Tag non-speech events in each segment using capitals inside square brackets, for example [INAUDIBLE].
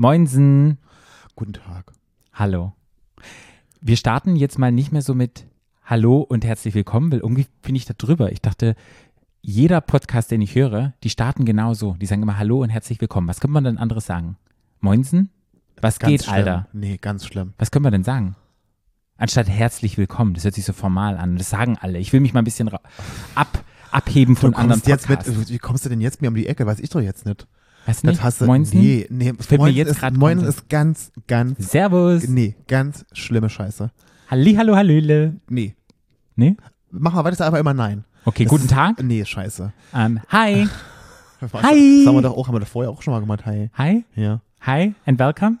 Moinsen. Guten Tag. Hallo. Wir starten jetzt mal nicht mehr so mit Hallo und herzlich willkommen, weil irgendwie bin ich da drüber. Ich dachte, jeder Podcast, den ich höre, die starten genauso. Die sagen immer Hallo und herzlich willkommen. Was könnte man denn anderes sagen? Moinsen? Was Ganz geht, schlimm. Alter? Nee, ganz schlimm. Was können wir denn sagen? Anstatt herzlich willkommen. Das hört sich so formal an. Das sagen alle. Ich will mich mal ein bisschen ab, abheben von anderen Podcasts. mit, wie kommst du denn jetzt mir um die Ecke? Weiß ich doch jetzt nicht. Weißt du nicht? Das hast du, Moinsen? nee, nee, Fällt mir Moinsen jetzt ist, grad Moinsen ist ganz, ganz, Servus. nee, ganz schlimme Scheiße. Halli, hallo, hallöle. Nee. Nee? Mach mal weiter, ist einfach immer nein. Okay, Das guten ist, Tag. Nee, scheiße. Ähm, hi. [LAUGHS] Das Hi. haben wir doch auch, haben wir doch vorher auch schon mal gemacht. Hi. Hi. Ja, Hi and welcome.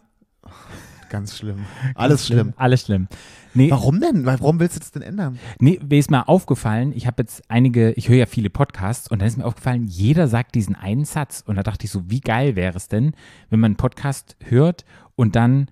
Ganz schlimm. Alles schlimm. Alles schlimm. Nee, Warum denn? Warum willst du das denn ändern? nee, mir ist mal aufgefallen, ich habe jetzt einige, ich höre ja viele Podcasts und dann ist mir aufgefallen, jeder sagt diesen einen Satz und da dachte ich so, wie geil wäre es denn, wenn man einen Podcast hört und dann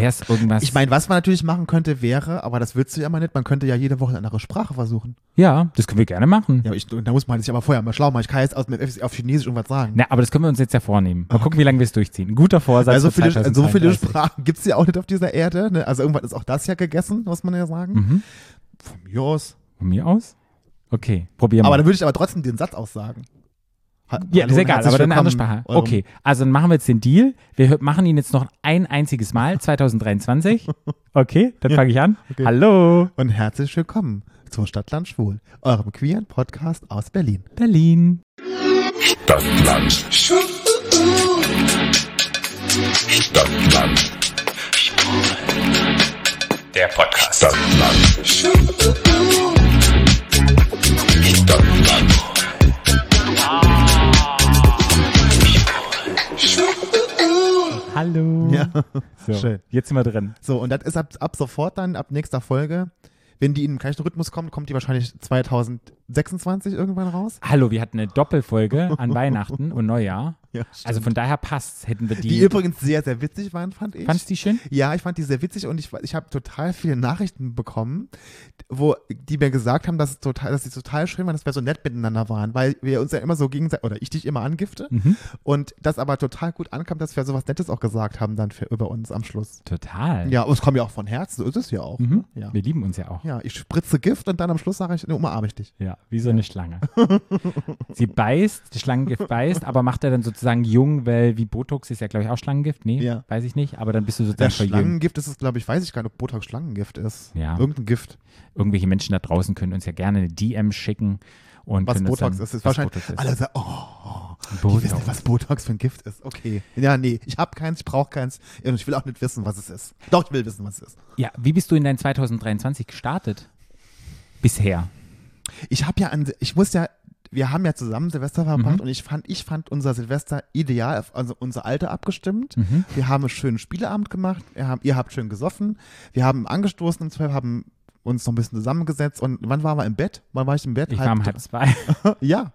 wäre es irgendwas. Ich meine, was man natürlich machen könnte, wäre, aber das willst du ja mal nicht, man könnte ja jede Woche eine andere Sprache versuchen. ja, das können wir gerne machen. Ja, aber ich, da muss man sich aber vorher mal schlau machen. Ich kann jetzt aus, auf Chinesisch irgendwas sagen. Na, aber das können wir uns jetzt ja vornehmen. Mal gucken, wie lange wir es durchziehen. Ein guter Vorsatz. Also viele, so viele 2033. Sprachen gibt es ja auch nicht auf dieser Erde. Ne? Also irgendwann ist auch das ja gegessen, muss man ja sagen. Mhm. Von mir aus. Von mir aus? Okay, probieren wir. Aber dann würde ich aber trotzdem den Satz aussagen. Ha- Ja, Hallo ist egal, aber dann eine andere Sprache. Okay, also dann machen wir jetzt den Deal. Wir machen ihn jetzt noch ein einziges Mal, [LAUGHS] 2023. Okay, dann fange ich an. Okay. Hallo, Und herzlich willkommen zu Stadtland Schwul, eurem queeren Podcast aus Berlin. Berlin. Stadtland. Stadtland. Der Podcast. Stadtland. Stadtland. Hallo. Ja, so, schön. Jetzt sind wir drin. So, und das ist ab, ab sofort dann, ab nächster Folge, wenn die in dem gleichen Rhythmus kommt, kommt die wahrscheinlich 2026 irgendwann raus. Hallo, wir hatten eine Doppelfolge an [LAUGHS] Weihnachten und Neujahr. Ja, Also von daher passt's, hätten wir die. die übrigens sehr, sehr witzig waren, fand ich. Fandst du die schön? Ja, ich fand die sehr witzig und ich, ich habe total viele Nachrichten bekommen, wo die mir gesagt haben, dass total, dass sie total schön waren, dass wir so nett miteinander waren, weil wir uns ja immer so gegenseitig, oder ich dich immer angifte Mhm. und das aber total gut ankam, dass wir sowas Nettes auch gesagt haben dann für, über uns am Schluss. Total. Ja, und es kommt ja auch von Herzen, so ist es ja auch. Mhm. Ja. Wir lieben uns ja auch. ja, ich spritze Gift und dann am Schluss sage ich, ne, umarme ich dich. Ja, wie so eine Schlange. Sie beißt, die Schlangengift beißt, aber macht er dann sozusagen jung, weil wie Botox ist ja, glaube ich, auch Schlangengift. Nee, Ja. weiß ich nicht, aber dann bist du sozusagen verjüngt. Schlangengift ist es, glaube ich, weiß ich gar nicht, ob Botox Schlangengift ist. Ja. Irgendein Gift. Irgendwelche Menschen da draußen können uns ja gerne eine DM schicken. Und Was Botox dann, ist, ist was wahrscheinlich. Botox ist. Alle sagen, oh, die Botox. wissen nicht, was Botox für ein Gift ist. Okay. Ja, nee, ich habe keins, ich brauche keins. Und ich will auch nicht wissen, was es ist. Doch, ich will wissen, was es ist. Ja, wie bist du in dein 2023 gestartet? Bisher. Ich habe ja an, ich muss ja, wir haben ja zusammen Silvester verbracht Mhm. und ich fand, ich fand unser Silvester ideal, auf also unser Alter abgestimmt. Mhm. Wir haben einen schönen Spieleabend gemacht, wir haben, ihr habt schön gesoffen, wir haben angestoßen und zwar haben uns noch ein bisschen zusammengesetzt und wann waren wir im Bett? Wann war ich im Bett? Ich war um halb zwei [LAUGHS] Ja,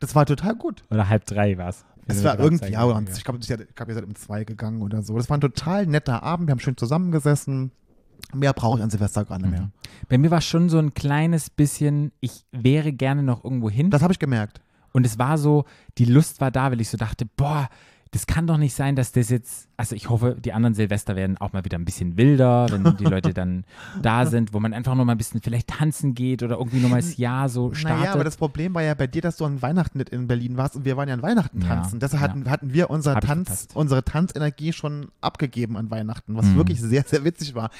das war total gut. oder halb drei war es. Es war irgendwie, ja, ich glaube, ich glaub, ihr seid um zwei gegangen oder so. Das war ein total netter Abend, wir haben schön zusammengesessen. Mehr brauche ich an Silvester gar nicht mehr. Bei mir war schon so ein kleines bisschen, ich wäre gerne noch irgendwo hin. Das habe ich gemerkt. Und es war so, die Lust war da, weil ich so dachte, boah, das kann doch nicht sein, dass das jetzt, also ich hoffe, die anderen Silvester werden auch mal wieder ein bisschen wilder, wenn die Leute [LAUGHS] dann da sind, wo man einfach noch mal ein bisschen vielleicht tanzen geht oder irgendwie nochmal das Jahr so startet. Naja, aber das Problem war ja bei dir, dass du an Weihnachten nicht in Berlin warst und wir waren ja an Weihnachten Ja, tanzen. Deshalb ja. hatten, hatten wir unser Tanz, unsere Tanzenergie schon abgegeben an Weihnachten, was Mhm. wirklich sehr, sehr witzig war.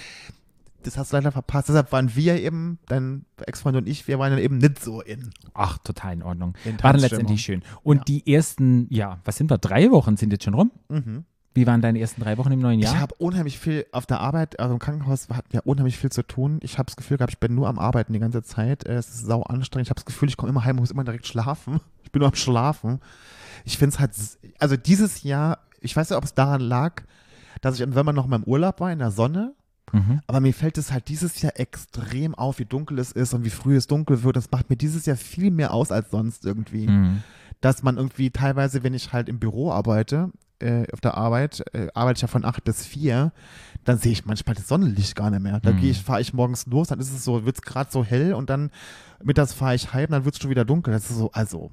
Das hast du leider verpasst. Deshalb waren wir eben, dein Ex-Freund und ich, wir waren dann eben nicht so in. Ach, total in Ordnung. In War dann letztendlich schön. Und Ja. die ersten, ja, was sind wir, drei Wochen sind jetzt schon rum? Mhm. Wie waren deine ersten drei Wochen im neuen Jahr? Ich habe unheimlich viel auf der Arbeit, also im Krankenhaus hatten wir unheimlich viel zu tun. Ich habe das Gefühl gehabt, ich bin nur am Arbeiten die ganze Zeit. Äh, Es ist sau anstrengend. Ich habe das Gefühl, ich komme immer heim und muss immer direkt schlafen. [LAUGHS] Ich bin nur am Schlafen. Ich finde es halt, also dieses Jahr, ich weiß nicht, ob es daran lag, dass ich, wenn man noch mal im Urlaub war, in der Sonne, mhm. aber mir fällt es halt dieses Jahr extrem auf, wie dunkel es ist und wie früh es dunkel wird. Das macht mir dieses Jahr viel mehr aus als sonst irgendwie Mhm. dass man irgendwie teilweise, wenn ich halt im Büro arbeite, äh, auf der Arbeit, äh, arbeite ich ja von 8 bis 4, dann sehe ich manchmal das Sonnenlicht gar nicht mehr. Da Mhm. fahre ich morgens los, dann ist es so, wird es gerade so hell und dann mittags fahre ich heim, dann wird es schon wieder dunkel. Das ist so, also,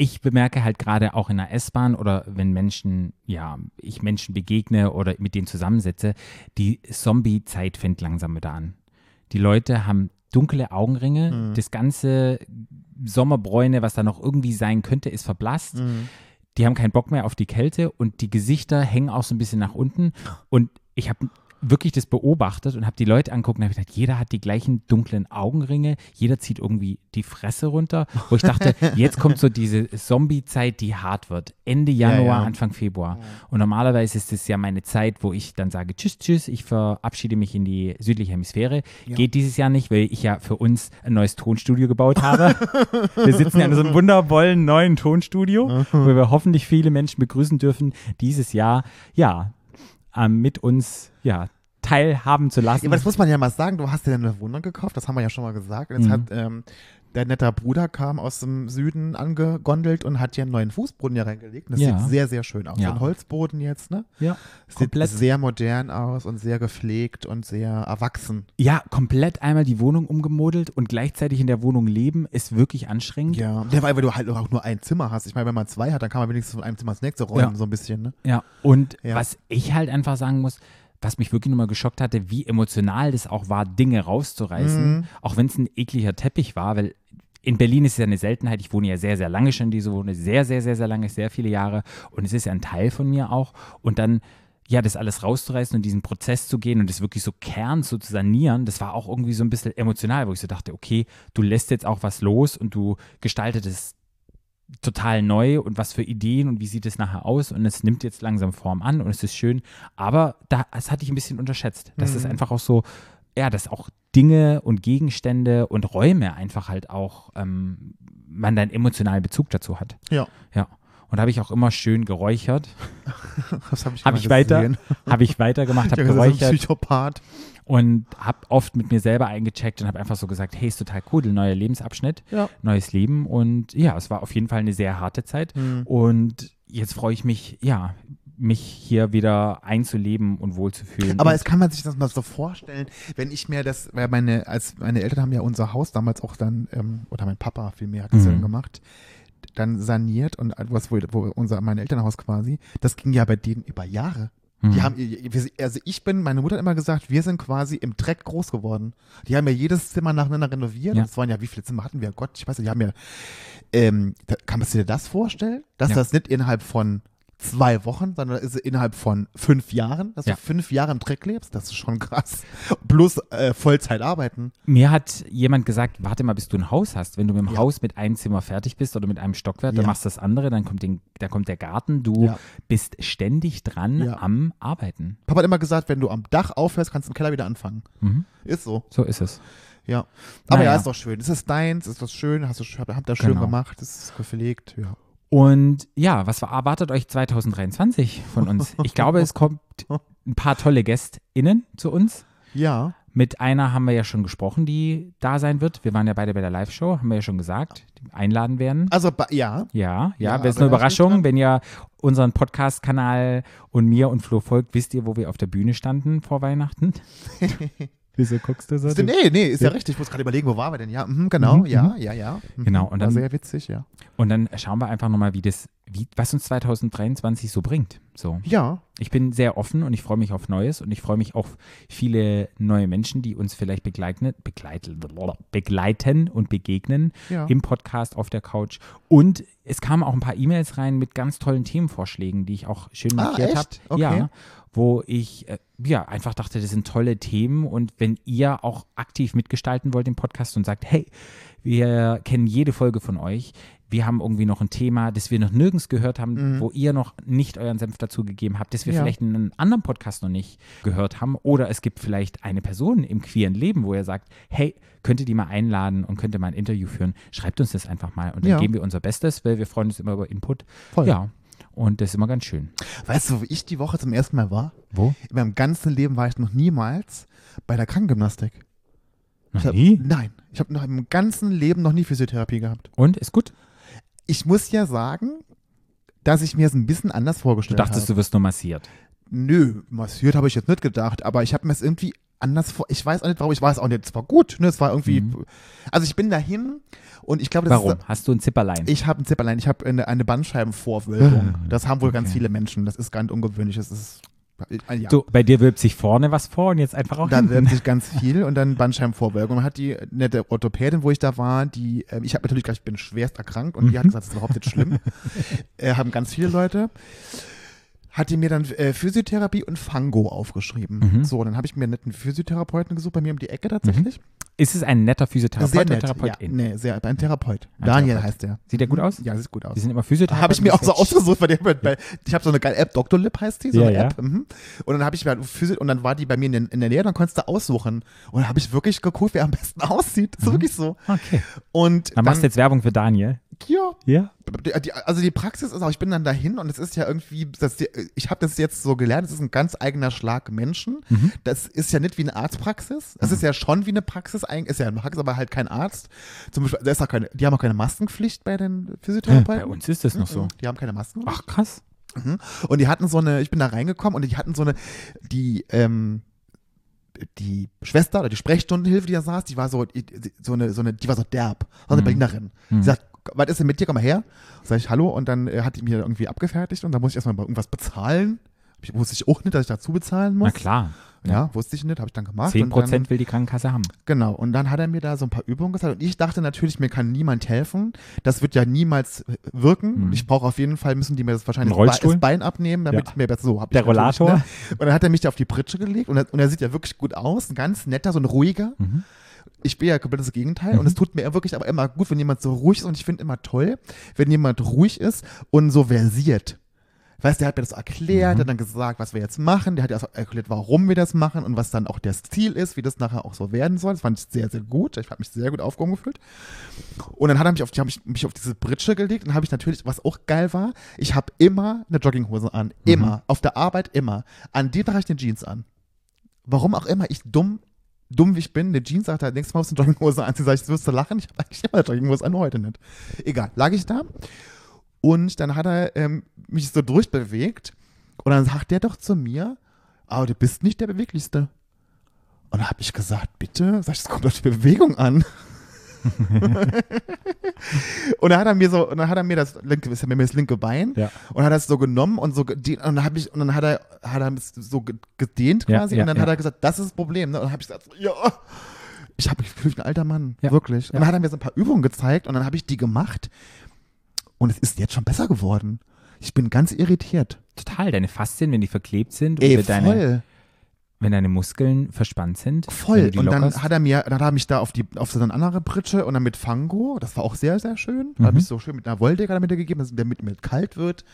ich bemerke halt gerade auch in der S-Bahn oder wenn Menschen, ja, ich Menschen begegne oder mit denen zusammensetze, die Zombie-Zeit fängt langsam wieder an. Die Leute haben dunkle Augenringe, Mhm. das ganze Sommerbräune, was da noch irgendwie sein könnte, ist verblasst. Mhm. Die haben keinen Bock mehr auf die Kälte und die Gesichter hängen auch so ein bisschen nach unten. Und ich habe wirklich das beobachtet und habe die Leute angucken und habe gedacht, jeder hat die gleichen dunklen Augenringe, jeder zieht irgendwie die Fresse runter, wo ich dachte, [LAUGHS] jetzt kommt so diese Zombie-Zeit, die hart wird. Ende Januar, ja. Anfang Februar. Und normalerweise ist es ja meine Zeit, wo ich dann sage, tschüss, tschüss, ich verabschiede mich in die südliche Hemisphäre. Geht dieses Jahr nicht, weil ich ja für uns ein neues Tonstudio gebaut habe. [LAUGHS] wir sitzen ja in so einem wundervollen neuen Tonstudio, wo wir hoffentlich viele Menschen begrüßen dürfen, dieses Jahr, ja, ähm, mit uns, ja, teilhaben zu lassen. Ja, aber das muss man ja mal sagen, du hast dir eine Wohnung gekauft, das haben wir ja schon mal gesagt. Und jetzt Mhm. hat ähm, dein netter Bruder kam aus dem Süden angegondelt und hat dir einen neuen Fußboden hier reingelegt. Das Ja. sieht sehr, sehr schön aus. Ja. So ein Holzboden jetzt, ne? ja, Sieht komplett. sehr modern aus und sehr gepflegt und sehr erwachsen. Ja, komplett einmal die Wohnung umgemodelt und gleichzeitig in der Wohnung leben ist wirklich anstrengend. Ja. ja, weil weil du halt auch nur ein Zimmer hast. Ich meine, wenn man zwei hat, dann kann man wenigstens von einem Zimmer ins nächste räumen, Ja. so ein bisschen, ne? Ja, und was ich halt einfach sagen muss, was mich wirklich nochmal geschockt hatte, wie emotional das auch war, Dinge rauszureißen, Mhm. auch wenn es ein ekliger Teppich war, weil in Berlin ist es ja eine Seltenheit. Ich wohne ja sehr, sehr lange schon in dieser Wohnung, sehr, sehr, sehr, sehr lange, sehr viele Jahre und es ist ja ein Teil von mir auch. Und dann ja, das alles rauszureißen und diesen Prozess zu gehen und das wirklich so Kern so zu sanieren, das war auch irgendwie so ein bisschen emotional, wo ich so dachte, okay, du lässt jetzt auch was los und du gestaltet es total neu und was für Ideen und wie sieht es nachher aus und es nimmt jetzt langsam Form an und es ist schön, aber da, das hatte ich ein bisschen unterschätzt, dass es Mhm. einfach auch so, ja, dass auch Dinge und Gegenstände und Räume einfach halt auch, ähm, man da einen emotionalen Bezug dazu hat. Ja. Ja. Und habe ich auch immer schön geräuchert, [LAUGHS] Das habe ich, habe mal ich weiter, [LAUGHS] habe ich weitergemacht, habe Ja, so ein geräuchert Psychopath. und habe oft mit mir selber eingecheckt und habe einfach so gesagt, hey, ist total cool, neuer Lebensabschnitt, Ja. neues Leben und ja, es war auf jeden Fall eine sehr harte Zeit Mhm. und jetzt freue ich mich, ja, mich hier wieder einzuleben und wohlzufühlen. Aber es kann man sich das mal so vorstellen, wenn ich mir das, weil meine, als meine Eltern haben ja unser Haus damals auch dann, ähm, oder mein Papa vielmehr hat das Mhm. dann gemacht, dann saniert und was, wo, wo unser, mein Elternhaus quasi, das ging ja bei denen über Jahre. Die Mhm. haben, wir- also ich bin, meine Mutter hat immer gesagt, wir sind quasi im Dreck groß geworden. Die haben ja jedes Zimmer nacheinander renoviert. Ja. Und es waren ja, wie viele Zimmer hatten wir? Gott, ich weiß nicht, die haben ja, ähm, da, kann man sich dir das vorstellen? Dass Ja. das nicht innerhalb von zwei Wochen, sondern ist es innerhalb von fünf Jahren, dass Ja. du fünf Jahre im Dreck lebst, das ist schon krass. Plus äh, Vollzeit arbeiten. Mir hat jemand gesagt, warte mal, bis du ein Haus hast. Wenn du mit dem Ja. Haus mit einem Zimmer fertig bist oder mit einem Stockwerk, dann Ja. machst du das andere, dann kommt, den, da kommt der Garten. Du bist ständig dran am Arbeiten. Papa hat immer gesagt, wenn du am Dach aufhörst, kannst du im Keller wieder anfangen. Mhm. Ist so. So ist es. Ja. Aber Naja. ja, ist doch schön. Es ist deins, ist das schön, hast du habt das schön Genau. gemacht, es ist gepflegt, ja. Und ja, was erwartet euch 2023 von uns? Ich glaube, es kommt ein paar tolle GästInnen zu uns. Ja. Mit einer haben wir ja schon gesprochen, die da sein wird. Wir waren ja beide bei der Live-Show, haben wir ja schon gesagt, die einladen werden. Also, ja. Ja, ja, Ja, das ist eine Überraschung. Wenn ihr unseren Podcast-Kanal und mir und Flo folgt, wisst ihr, wo wir auf der Bühne standen vor Weihnachten. [LAUGHS] Wieso guckst du so? Ist, nee, nee, ist ja, Ja. richtig. Ich muss gerade überlegen, wo waren wir denn? Ja, mhm, genau, Mhm, ja, ja, ja. Mhm. Genau, und War dann- sehr witzig, ja. Und dann schauen wir einfach nochmal, wie das, wie, was uns 2023 so bringt. So. Ja, Ich bin sehr offen und ich freue mich auf Neues und ich freue mich auf viele neue Menschen, die uns vielleicht begleiten, begleiten, begleiten und begegnen ja. im Podcast auf der Couch. Und es kamen auch ein paar E-Mails rein mit ganz tollen Themenvorschlägen, die ich auch schön Ah, markiert habe. echt? Okay. Ja, wo ich äh, ja einfach dachte, das sind tolle Themen und wenn ihr auch aktiv mitgestalten wollt im Podcast und sagt, hey, wir kennen jede Folge von euch. Wir haben irgendwie noch ein Thema, das wir noch nirgends gehört haben, wo ihr noch nicht euren Senf dazu gegeben habt, das wir Mhm. Ja. vielleicht in einem anderen Podcast noch nicht gehört haben. Oder es gibt vielleicht eine Person im queeren Leben, wo ihr sagt, hey, könnt ihr die mal einladen und könnt ihr mal ein Interview führen? Schreibt uns das einfach mal und dann Ja. geben wir unser Bestes, weil wir freuen uns immer über Input. Voll. Ja, und das ist immer ganz schön. Weißt du, wo ich die Woche zum ersten Mal war? Wo? In meinem ganzen Leben war ich noch niemals bei der Krankengymnastik. Noch hab, nie? Nein, ich habe noch im ganzen Leben noch nie Physiotherapie gehabt. Und? Ist gut? Ich muss ja sagen, dass ich mir es ein bisschen anders Du vorgestellt dachtest, habe. du wirst nur massiert. Nö, massiert habe ich jetzt nicht gedacht, aber ich habe mir es irgendwie anders vor. Ich weiß auch nicht, warum. Ich weiß auch nicht. Es war gut. Ne? Es war irgendwie. Also ich bin dahin und ich glaube, das Mhm. Warum? ist. Hast du ein Zipperlein? Ich habe ein Zipperlein, ich habe eine, eine Bandscheibenvorwölbung. Ah, Das haben wohl ganz okay. viele Menschen. Das ist ganz ungewöhnlich. Das ist. äh, Ja. So, bei dir wirbt sich vorne was vor und jetzt einfach auch Da hinten. wirbt sich ganz viel und dann Bandscheibenvorwölbung. Und hat die nette Orthopädin, wo ich da war, die, ähm, ich habe natürlich gesagt, ich bin schwerst erkrankt und die hat gesagt, das ist überhaupt nicht schlimm. [LAUGHS] äh, haben ganz viele Leute. Hat die mir dann äh, Physiotherapie und Fango aufgeschrieben. Mhm. So, dann habe ich mir einen netten Physiotherapeuten gesucht, bei mir um die Ecke tatsächlich. Ist es ein netter Physiotherapeut sehr nett. Ja, Therapeutin? nee, sehr, ein Therapeut. Ein Daniel Therapeut. heißt der. Sieht der gut aus? Ja, sieht gut aus. Die sind immer Physiotherapeuten. Habe ich mir auch so ausgesucht, weil, der, weil ich habe so eine geile App, Dr. Lip heißt die, so Ja, eine ja. App. Mhm. Und dann habe ich mir halt Physio und dann war die bei mir in, der- in der Nähe, dann konntest du aussuchen. Und dann habe ich wirklich geguckt, wer am besten [LAUGHS] aussieht. Das ist wirklich so. Okay. Und Dann machst du jetzt Werbung für Daniel. ja, Ja. Die, also die Praxis ist auch, ich bin dann dahin und es ist ja irgendwie, das, ich habe das jetzt so gelernt, es ist ein ganz eigener Schlag Menschen. Mhm. Das ist ja nicht wie eine Arztpraxis. Es ist ja schon wie eine Praxis, ist ja eine Praxis, aber halt kein Arzt. Zum Beispiel, da ist auch keine, die haben auch keine Maskenpflicht bei den Physiotherapeuten. Bei uns ist das noch so. Mhm, Die haben keine Masken. Ach, krass. Mhm. Und die hatten so eine, ich bin da reingekommen und die hatten so eine, die, ähm, die Schwester oder die Sprechstundenhilfe, die da saß, die war so, so eine, so eine, die war so derb, war eine Mhm. Berlinerin. Mhm. Die sagt, was ist denn mit dir, komm mal her. Sag ich, hallo, und dann äh, hat die mir irgendwie abgefertigt und dann musste ich erstmal irgendwas bezahlen. Ich wusste ich auch nicht, dass ich dazu bezahlen muss. Na klar. Ja, wusste ich nicht, habe ich dann gemacht. Zehn und dann- Prozent will die Krankenkasse haben. Genau, und dann hat er mir da so ein paar Übungen gezeigt und ich dachte natürlich, mir kann niemand helfen. Das wird ja niemals äh, wirken. Mhm. Ich brauche auf jeden Fall, müssen die mir das wahrscheinlich Ein Rollstuhl? das Bein abnehmen, damit Ja. ich mir besser so hab Der Rollator? Ne? Und dann hat er mich da auf die Pritsche gelegt und er, und er sieht ja wirklich gut aus, ein ganz netter, so ein ruhiger. Mhm. Ich bin ja komplett das Gegenteil und es tut mir wirklich aber immer gut, wenn jemand so ruhig ist und ich finde immer toll, wenn jemand ruhig ist und so versiert. Weißt der hat mir das erklärt, der hat dann gesagt, was wir jetzt machen, der hat ja auch erklärt, warum wir das machen und was dann auch das Ziel ist, wie das nachher auch so werden soll. Das fand ich sehr, sehr gut. Ich habe mich sehr gut aufgehoben gefühlt. Und dann hat er mich auf, die, ich mich auf diese Britsche gelegt und habe ich natürlich, was auch geil war, ich habe immer eine Jogginghose an. Immer. Auf der Arbeit immer. An dem trage ich eine Jeans an. Warum auch immer ich dumm, dumm wie ich bin, eine Jeans sagt, nächstes Mal musst du eine Jogginghose an. Sie sagt, ich wirst du lachen, ich habe eigentlich immer eine Jogginghose an, heute nicht. Egal, lag ich da. Und dann hat er ähm, mich so durchbewegt und dann sagt der doch zu mir, aber du bist nicht der Beweglichste. Und dann habe ich gesagt, bitte, sag ich, es kommt auf die Bewegung an. [LAUGHS] und dann hat er mir so, und dann hat er mir das linke, ist ja mir das linke Bein Ja. und hat das so genommen und so gedehnt, und dann habe ich, und dann hat er, hat er es so ge- gedehnt Ja, quasi ja, und dann ja. hat er gesagt, das ist das Problem, ne? Und dann habe ich gesagt, ja, ich habe mich gefühlt ein alter Mann, Ja. wirklich. Und Ja. dann hat er mir so ein paar Übungen gezeigt und dann habe ich die gemacht und es ist jetzt schon besser geworden. Ich bin ganz irritiert. Total. Deine Faszien, wenn die verklebt sind Ey, oder deine, voll. Wenn deine Muskeln verspannt sind. Voll. Und dann lockerst. hat er mir, dann hat er mich da auf die, auf so eine andere Pritsche und dann mit Fango, das war auch sehr, sehr schön. Da Mhm. habe ich so schön mit einer Wolldecke damit gegeben, dass der mit mir kalt wird.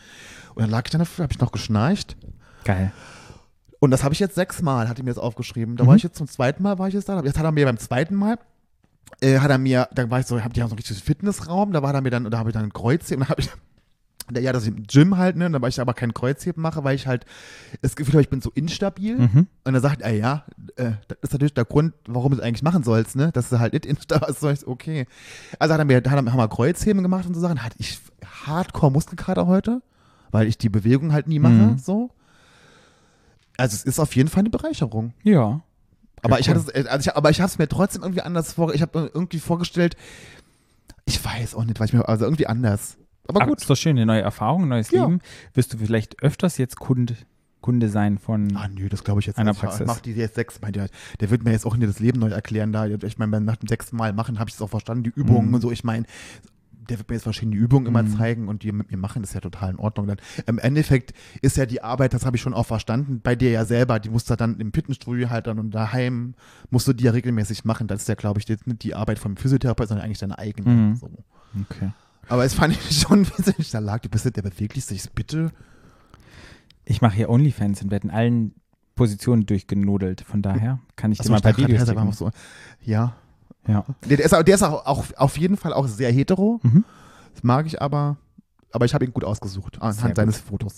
Und dann lag ich dann dafür, habe ich noch geschnarcht. Geil. Und das habe ich jetzt sechsmal, hat er mir das aufgeschrieben. Da Mhm. war ich jetzt zum zweiten Mal, war ich jetzt da. Jetzt hat er mir beim zweiten Mal, äh, hat er mir, da war ich so, hab die haben so einen richtigen Fitnessraum, da war er mir dann, da habe ich dann ein Kreuzheben und dann habe ich, ja, das ist im Gym halt, ne, weil ich aber kein Kreuzheben mache, weil ich halt das Gefühl habe, ich bin so instabil. Mhm. Und er sagt ja, äh, das ist natürlich der Grund, warum du es eigentlich machen sollst, ne? Dass du halt nicht insta [LAUGHS] ist, so ich okay. Also hat er mir, hat haben wir Kreuzheben gemacht und so Sachen. Hatte ich hardcore Muskelkater heute, weil ich die Bewegung halt nie mache, Mhm. so. Also es ist auf jeden Fall eine Bereicherung. Ja. Aber Ja, ich cool. hatte also ich, aber ich habe es mir trotzdem irgendwie anders vor, ich habe irgendwie vorgestellt, ich weiß auch nicht, was ich mir, also irgendwie anders. Aber Aber gut. ist doch schön, eine neue Erfahrung, ein neues Ja. Leben. Wirst du vielleicht öfters jetzt Kunde, Kunde sein von. Ah, nö, das glaube ich jetzt Einer nicht. Praxis. Ich mach die jetzt sechs. Mein, der, der wird mir jetzt auch nicht das Leben neu erklären. Da. Ich meine, nach dem sechsten Mal machen, habe ich es auch verstanden, die Übungen Mhm. und so. Ich meine, der wird mir jetzt verschiedene Übungen immer Mhm. zeigen und die mit mir machen, das ist ja total in Ordnung. Dann, Im Endeffekt ist ja die Arbeit, das habe ich schon auch verstanden, bei dir ja selber, die musst du dann im Fitnessstudio halt dann und daheim musst du die ja regelmäßig machen. Das ist ja, glaube ich, jetzt nicht die Arbeit vom Physiotherapeuten, sondern eigentlich deine eigene. Mhm. So. Okay. Aber es fand ich schon [LAUGHS] witzig, da lag, du bist nicht der beweglichste. Ich so, bitte. Ich mache hier Onlyfans und werde in allen Positionen durchgenudelt. Von daher kann ich dir Achso, mal gerade, Videos noch so. Ja. Ja. Der, ist, auch- der ist auch, auch auf jeden Fall auch sehr hetero. Mhm. Das mag ich aber. Aber ich habe ihn gut ausgesucht anhand seines Fotos.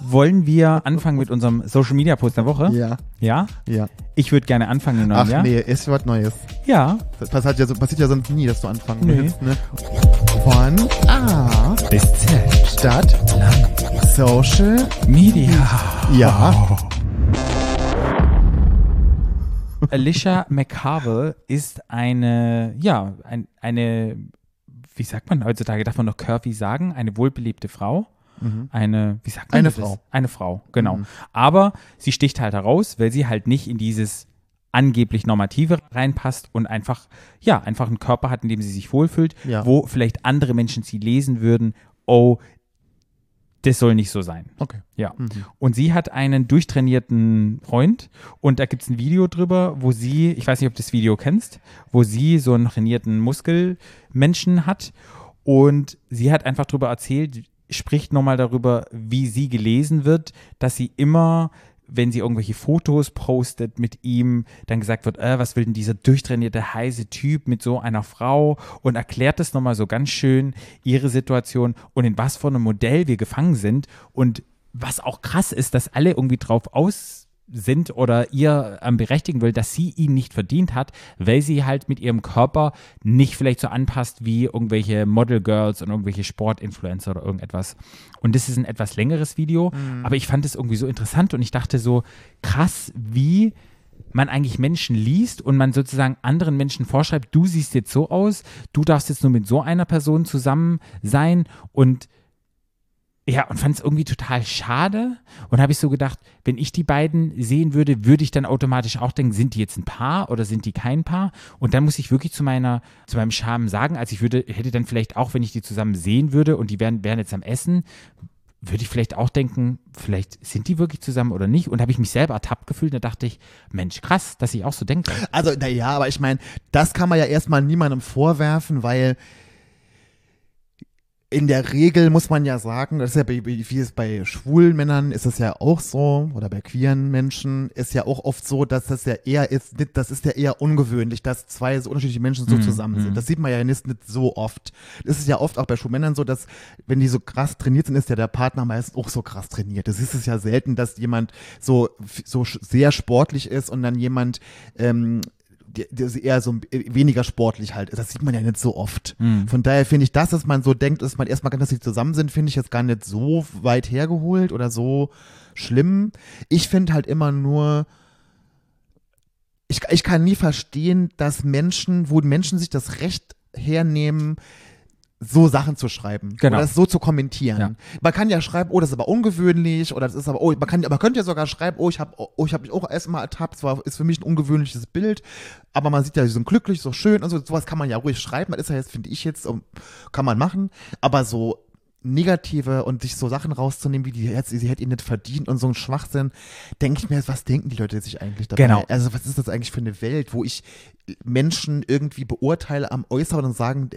Wollen wir anfangen mit unserem Social Media Post der Woche? Ja, Ja? ja. Ich würde gerne anfangen im neuen Ach Jahr. nee, ist was Neues. Ja. Das passiert ja, so, passiert ja sonst nie, dass du anfangen Nee. willst. Ne? Von A, Bis Z. Stadt, Social. Media. Ja. [LAUGHS] Alicia McCarville ist eine, ja, ein, eine, wie sagt man heutzutage, darf man noch curvy sagen, eine wohlbelebte Frau. Eine, wie sagt man Eine das? Frau. Eine Frau, genau. Mhm. Aber sie sticht halt heraus, weil sie halt nicht in dieses angeblich Normative reinpasst und einfach, ja, einfach einen Körper hat, in dem sie sich wohlfühlt, Ja. wo vielleicht andere Menschen sie lesen würden, oh, das soll nicht so sein. Okay. Ja. Und sie hat einen durchtrainierten Freund und da gibt es ein Video drüber, wo sie, ich weiß nicht, ob du das Video kennst, wo sie so einen trainierten Muskelmenschen hat und sie hat einfach drüber erzählt, spricht nochmal darüber, wie sie gelesen wird, dass sie immer wenn sie irgendwelche Fotos postet mit ihm, dann gesagt wird, äh, was will denn dieser durchtrainierte, heiße Typ mit so einer Frau? Und erklärt es nochmal so ganz schön, ihre Situation und in was für einem Modell wir gefangen sind. Und was auch krass ist, dass alle irgendwie drauf aus sind oder ihr ähm, berechtigen will, dass sie ihn nicht verdient hat, weil sie halt mit ihrem Körper nicht vielleicht so anpasst wie irgendwelche Model Girls und irgendwelche Sportinfluencer oder irgendetwas. Und das ist ein etwas längeres Video, aber ich fand es irgendwie so interessant und ich dachte so, krass, wie man eigentlich Menschen liest und man sozusagen anderen Menschen vorschreibt, du siehst jetzt so aus, du darfst jetzt nur mit so einer Person zusammen sein und ja, und fand es irgendwie total schade und habe ich so gedacht, wenn ich die beiden sehen würde, würde ich dann automatisch auch denken, sind die jetzt ein Paar oder sind die kein Paar? Und dann muss ich wirklich zu meiner, zu meinem Charme sagen, also ich würde, hätte dann vielleicht auch, wenn ich die zusammen sehen würde und die wären, wären jetzt am Essen, würde ich vielleicht auch denken, vielleicht sind die wirklich zusammen oder nicht. Und habe ich mich selber ertappt gefühlt da dachte ich, Mensch, krass, dass ich auch so denke. Also, naja, aber ich meine, das kann man ja erstmal niemandem vorwerfen, weil in der Regel muss man ja sagen, das ist ja bei, wie es bei schwulen Männern ist es ja auch so, oder bei queeren Menschen ist ja auch oft so, dass das ja eher ist, das ist ja eher ungewöhnlich, dass zwei so unterschiedliche Menschen so zusammen sind. Das sieht man ja nicht, nicht so oft. Das ist ja oft auch bei schwulen Männern so, dass wenn die so krass trainiert sind, ist ja der Partner meist auch so krass trainiert. Das ist es ja selten, dass jemand so, so sehr sportlich ist und dann jemand ähm, die, die eher so ein- weniger sportlich halt. ist. Das sieht man ja nicht so oft. Von daher finde ich das, dass man so denkt, dass man erstmal, dass sie zusammen sind, finde ich jetzt gar nicht so weit hergeholt oder so schlimm. Ich finde halt immer nur, ich, ich kann nie verstehen, dass Menschen, wo Menschen sich das Recht hernehmen, so Sachen zu schreiben Genau. oder das so zu kommentieren. Ja. Man kann ja schreiben, oh, das ist aber ungewöhnlich oder das ist aber, oh, man kann, man könnte ja sogar schreiben, oh, ich habe, oh, ich habe mich auch erstmal ertappt, zwar ist für mich ein ungewöhnliches Bild, aber man sieht ja, sie sind glücklich, so schön und so, sowas kann man ja ruhig schreiben, das ist ja jetzt, finde ich jetzt, kann man machen, aber so negative und sich so Sachen rauszunehmen, wie die jetzt, sie hätte ihn nicht verdient und so ein Schwachsinn, denke ich mir, was denken die Leute sich eigentlich dabei? Genau. Also was ist das eigentlich für eine Welt, wo ich Menschen irgendwie beurteile am Äußeren und sagen,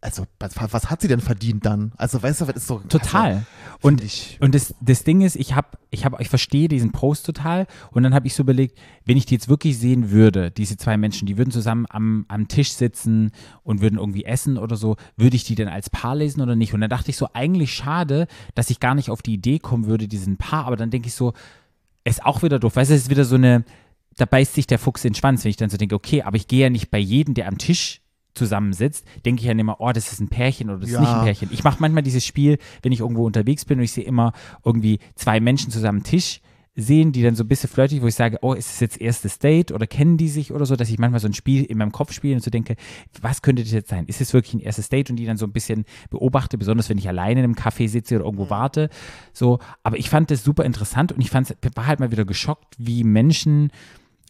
also was, was hat sie denn verdient dann? Also weißt du, was ist so Total. Also, und ich, und das, das Ding ist, ich habe, ich habe, ich verstehe diesen Post total. Und dann habe ich so überlegt, wenn ich die jetzt wirklich sehen würde, diese zwei Menschen, die würden zusammen am, am Tisch sitzen und würden irgendwie essen oder so, würde ich die denn als Paar lesen oder nicht? Und dann dachte ich so, eigentlich schade, dass ich gar nicht auf die Idee kommen würde, diesen Paar. Aber dann denke ich so, ist auch wieder doof. Weißt du, es ist wieder so eine, da beißt sich der Fuchs in den Schwanz, wenn ich dann so denke, okay, aber ich gehe ja nicht bei jedem, der am Tisch zusammensitzt, denke ich ja immer, oh, das ist ein Pärchen oder das ist Ja. nicht ein Pärchen. Ich mache manchmal dieses Spiel, wenn ich irgendwo unterwegs bin und ich sehe immer irgendwie zwei Menschen zusammen am Tisch sehen, die dann so ein bisschen flirtig, wo ich sage, oh, ist es jetzt erstes Date oder kennen die sich oder so, dass ich manchmal so ein Spiel in meinem Kopf spiele und so denke, was könnte das jetzt sein? Ist es wirklich ein erstes Date und die dann so ein bisschen beobachte, besonders wenn ich alleine in einem Café sitze oder irgendwo warte, so, aber ich fand das super interessant und ich fand, war halt mal wieder geschockt, wie Menschen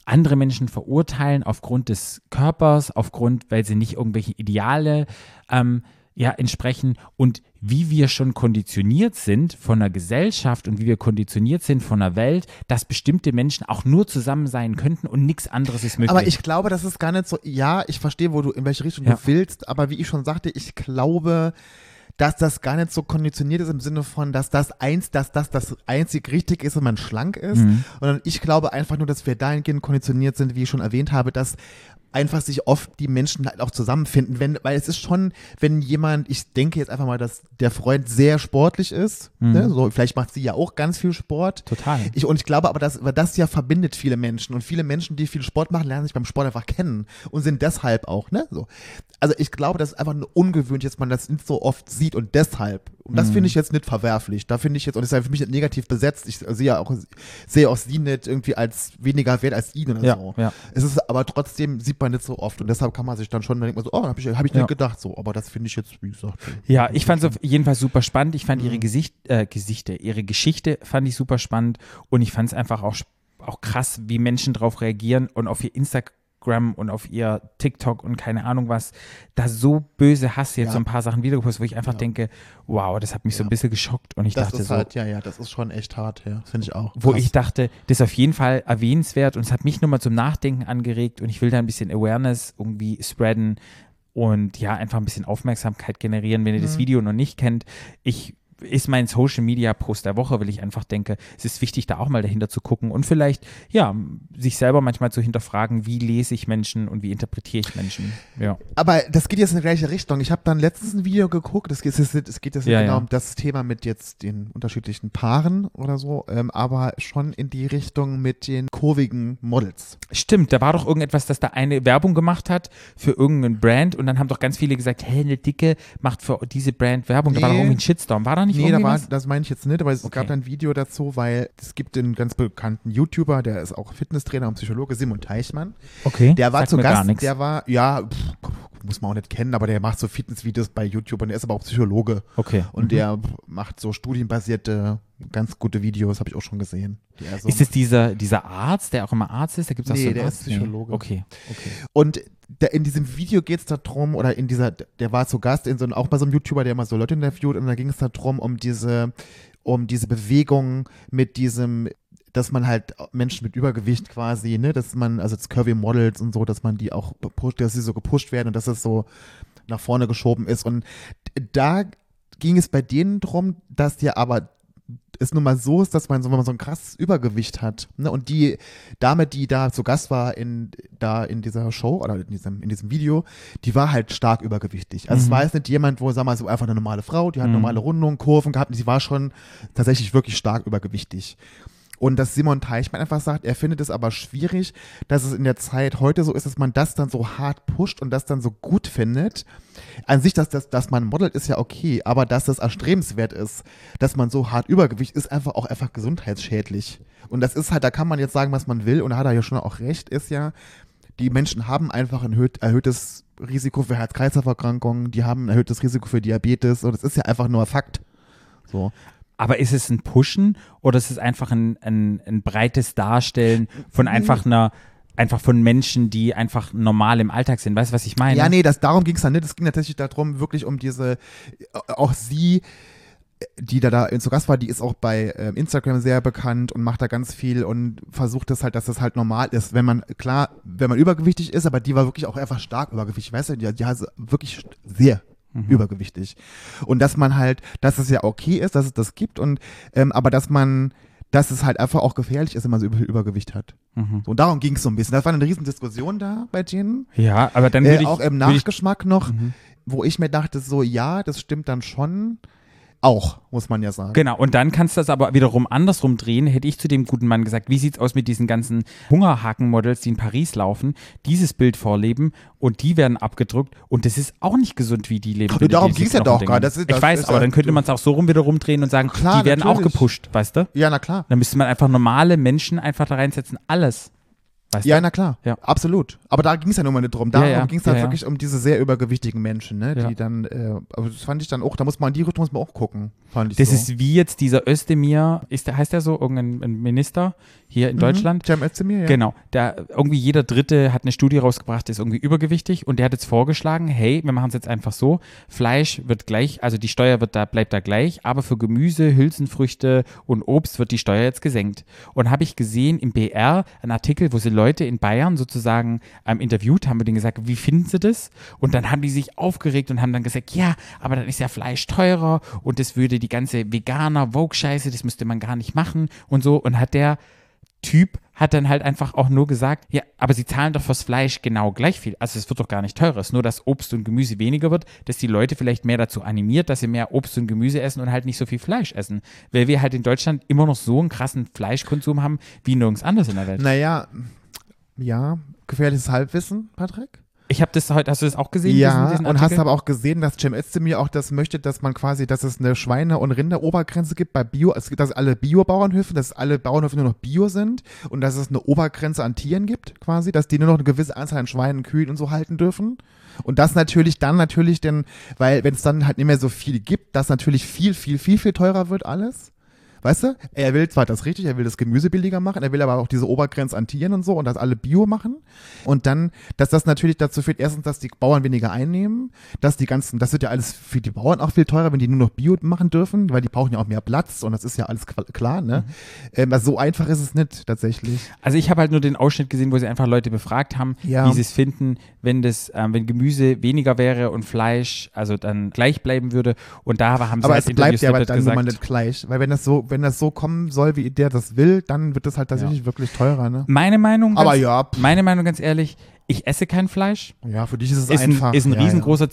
andere Menschen verurteilen aufgrund des Körpers, aufgrund, weil sie nicht irgendwelche Ideale ähm, ja, entsprechen und wie wir schon konditioniert sind von der Gesellschaft und wie wir konditioniert sind von der Welt, dass bestimmte Menschen auch nur zusammen sein könnten und nichts anderes ist möglich. aber ich glaube, das ist gar nicht so, ja, ich verstehe, wo du, in welche Richtung Ja. du willst, aber wie ich schon sagte, ich glaube, dass das gar nicht so konditioniert ist im Sinne von, dass das eins, dass das das einzig richtig ist, wenn man schlank ist. Mhm. Sondern ich glaube einfach nur, dass wir dahingehend konditioniert sind, wie ich schon erwähnt habe, dass einfach sich oft die Menschen halt auch zusammenfinden, wenn, weil es ist schon, wenn jemand, ich denke jetzt einfach mal, dass der Freund sehr sportlich ist, ne, so, vielleicht macht sie ja auch ganz viel Sport. Mhm. Total. Ich, und ich glaube aber, dass, aber das ja verbindet viele Menschen und viele Menschen, die viel Sport machen, lernen sich beim Sport einfach kennen und sind deshalb auch, ne, so. Also ich glaube, das ist einfach nur ungewöhnlich, dass man das nicht so oft sieht und deshalb Und das Mhm. finde ich jetzt nicht verwerflich. Da finde ich jetzt, und das ist ja für mich nicht negativ besetzt. Ich sehe ja auch, sehe auch sie nicht irgendwie als weniger wert als ihn oder Ja, so. ja. Es ist aber trotzdem, sieht man nicht so oft. Und deshalb kann man sich dann schon, man so, oh, habe ich, hab ich nicht Ja. gedacht so. Aber das finde ich jetzt, wie gesagt. Ja, ich fand es auf jeden Fall super spannend. Ich fand ihre Mhm. Gesicht, äh, Gesichte, ihre Geschichte fand ich super spannend und ich fand es einfach auch, auch krass, wie Menschen darauf reagieren und auf ihr Instagram und auf ihr TikTok und keine Ahnung was, da so böse Hass jetzt Ja. so ein paar Sachen wiedergepostet, wo ich einfach Ja. denke, wow, das hat mich so ein Ja. bisschen geschockt und ich Das dachte ist so, halt, ja, ja, das ist schon echt hart, ja. Finde ich auch. wo Krass. ich dachte, das ist auf jeden Fall erwähnenswert und es hat mich nochmal zum Nachdenken angeregt und ich will da ein bisschen Awareness irgendwie spreaden und ja, einfach ein bisschen Aufmerksamkeit generieren, wenn ihr das Mhm. Video noch nicht kennt. Ich ist mein Social Media Post der Woche, weil ich einfach denke, es ist wichtig, da auch mal dahinter zu gucken und vielleicht, ja, sich selber manchmal zu hinterfragen, wie lese ich Menschen und wie interpretiere ich Menschen. Ja. Aber das geht jetzt in die gleiche Richtung. Ich habe dann letztens ein Video geguckt, es geht, es geht, jetzt Ja, genau ja. um das Thema mit jetzt den unterschiedlichen Paaren oder so, ähm, aber schon in die Richtung mit den kurvigen Models. Stimmt, da war doch irgendetwas, dass da eine Werbung gemacht hat für irgendeinen Brand und dann haben doch ganz viele gesagt, hey, eine Dicke macht für diese Brand Werbung. Da war doch Nee. irgendwie ein Shitstorm. War da nicht Nee, da war, das meine ich jetzt nicht, aber es Okay. gab ein Video dazu, weil es gibt einen ganz bekannten YouTuber, der ist auch Fitnesstrainer und Psychologe, Simon Teichmann. Okay. Der war sagt zu Gast, der war, ja, pff, muss man auch nicht kennen, aber der macht so Fitnessvideos bei YouTube und der ist aber auch Psychologe. Okay. Und Mhm. der macht so studienbasierte, ganz gute Videos, habe ich auch schon gesehen. Er so Ist es dieser, dieser Arzt, der auch immer Arzt ist? Da gibt es auch Nee, so einen der Arzt? ist Psychologe. Nee. Okay, okay. Und da, in diesem Video geht es darum, oder in dieser, der war zu Gast in so einem, auch bei so einem YouTuber, der immer so Leute interviewt, und da ging es darum, um diese, um diese Bewegung mit diesem, dass man halt Menschen mit Übergewicht quasi, ne, dass man, also das Curvy Models und so, dass man die auch pusht, dass sie so gepusht werden und dass es so nach vorne geschoben ist. Und da ging es bei denen drum, dass die aber es nun mal so ist, dass man so, wenn man so ein krasses Übergewicht hat, ne, und die Dame, die da zu Gast war in, da in dieser Show oder in diesem, in diesem Video, die war halt stark übergewichtig. Also es Mhm. war jetzt nicht jemand, wo, sag mal, so einfach eine normale Frau, die hat Mhm. normale Rundungen, Kurven gehabt, sie war schon tatsächlich wirklich stark übergewichtig. Und dass Simon Teichmann einfach sagt, er findet es aber schwierig, dass es in der Zeit heute so ist, dass man das dann so hart pusht und das dann so gut findet. An sich, dass, dass, dass man modelt, ist ja okay, aber dass das erstrebenswert ist, dass man so hart Übergewicht ist, einfach auch einfach gesundheitsschädlich. Und das ist halt, da kann man jetzt sagen, was man will, und da hat er ja schon auch recht, ist ja, die Menschen haben einfach ein erhöht, erhöhtes Risiko für Herz-Kreislauf-Erkrankungen, die haben ein erhöhtes Risiko für Diabetes, und das ist ja einfach nur Fakt. So. Aber ist es ein Pushen oder ist es einfach ein, ein, ein breites Darstellen von einfach einer, einfach von Menschen, die einfach normal im Alltag sind? Weißt du, was ich meine? Ja, nee, das, darum ging es dann nicht. Es ging tatsächlich darum, wirklich um diese, auch sie, die da, da zu Gast war, die ist auch bei ähm, Instagram sehr bekannt und macht da ganz viel und versucht das halt, dass das halt normal ist, wenn man, klar, wenn man übergewichtig ist, aber die war wirklich auch einfach stark übergewichtig, weißt du, die, die hat wirklich sehr übergewichtig. Und dass man halt, dass es ja okay ist, dass es das gibt und, ähm, aber dass man, dass es halt einfach auch gefährlich ist, wenn man so über, Übergewicht hat. Mhm. So, und darum ging es so ein bisschen. Das war eine riesen Diskussion da bei denen. Ja, aber dann würde Äh, ich. auch im Nachgeschmack noch, Mhm. wo ich mir dachte, so, ja, das stimmt dann schon. Auch, muss man ja sagen. Genau, und dann kannst du das aber wiederum andersrum drehen, hätte ich zu dem guten Mann gesagt, wie sieht's aus mit diesen ganzen Hungerhaken-Models, die in Paris laufen, dieses Bild vorleben und die werden abgedruckt und das ist auch nicht gesund, wie die leben. Ach, darum die ging's ja doch ist- ich weiß, aber ja- dann könnte man es auch so rum wiederum drehen und sagen, Klar, die werden auch natürlich. gepusht, weißt du? Ja, na klar. Dann müsste man einfach normale Menschen einfach da reinsetzen, alles. Weißt Ja, du? na klar. Ja. Absolut. Aber da ging es ja nur mal nicht drum. Darum Ja, ja. ging es halt wirklich um diese sehr übergewichtigen Menschen, ne? Die dann, äh, aber das fand ich dann auch, da muss man, die Richtung muss man auch gucken. Fand ich Das so. ist wie jetzt dieser Özdemir, ist der, heißt der so, irgendein ein Minister hier in Mhm. Deutschland? Cem Özdemir, ja. Genau. Da irgendwie jeder Dritte hat eine Studie rausgebracht, ist irgendwie übergewichtig und der hat jetzt vorgeschlagen, hey, wir machen es jetzt einfach so, Fleisch wird gleich, also die Steuer wird da, bleibt da gleich, aber für Gemüse, Hülsenfrüchte und Obst wird die Steuer jetzt gesenkt. Und habe ich gesehen im BR einen Artikel, wo sie Leute in Bayern sozusagen ähm, interviewt haben, und denen gesagt, wie finden sie das? Und dann haben die sich aufgeregt und haben dann gesagt, ja, aber dann ist ja Fleisch teurer und das würde die ganze Veganer, Vogue-Scheiße, das müsste man gar nicht machen und so. Und hat der Typ hat dann halt einfach auch nur gesagt, ja, aber sie zahlen doch fürs Fleisch genau gleich viel. Also es wird doch gar nicht teurer. Es ist nur, dass Obst und Gemüse weniger wird, dass die Leute vielleicht mehr dazu animiert, dass sie mehr Obst und Gemüse essen und halt nicht so viel Fleisch essen. Weil wir halt in Deutschland immer noch so einen krassen Fleischkonsum haben, wie nirgends anders in der Welt. Naja, ja, gefährliches Halbwissen, Patrick. Ich habe das heute, hast du das auch gesehen? Ja, diesen, diesen und hast aber auch gesehen, dass Cem Özdemir auch das möchte, dass man quasi, dass es eine Schweine- und Rinderobergrenze gibt bei Bio, es gibt, dass alle Bio-Bauernhöfe, dass alle Bauernhöfe nur noch Bio sind und dass es eine Obergrenze an Tieren gibt, quasi, dass die nur noch eine gewisse Anzahl an Schweinen, Kühen und so halten dürfen. Und das natürlich dann natürlich denn, weil wenn es dann halt nicht mehr so viel gibt, das natürlich viel, viel, viel, viel teurer wird alles. Weißt du? Er will zwar das richtig, er will das Gemüse billiger machen, er will aber auch diese Obergrenze an Tieren und so und das alle Bio machen. Und dann, dass das natürlich dazu führt, erstens, dass die Bauern weniger einnehmen, dass die ganzen, das wird ja alles für die Bauern auch viel teurer, wenn die nur noch Bio machen dürfen, weil die brauchen ja auch mehr Platz und das ist ja alles klar, ne? Ähm, also so einfach ist es nicht, tatsächlich. Also ich habe halt nur den Ausschnitt gesehen, wo sie einfach Leute befragt haben, Ja. wie sie es finden, wenn das, ähm, wenn Gemüse weniger wäre und Fleisch also dann gleich bleiben würde. Und da haben sie Aber halt es bleibt ja aber dann gesagt, nun mal nicht gleich, weil wenn das so, wenn das so kommen soll, wie der das will, dann wird das halt tatsächlich wirklich teurer, ne? meine Meinung, Aber ganz, ja, pff. meine Meinung ganz ehrlich, ich esse kein Fleisch. Ja, für dich ist es ist einfach. ein, ist ein ja, riesengroßer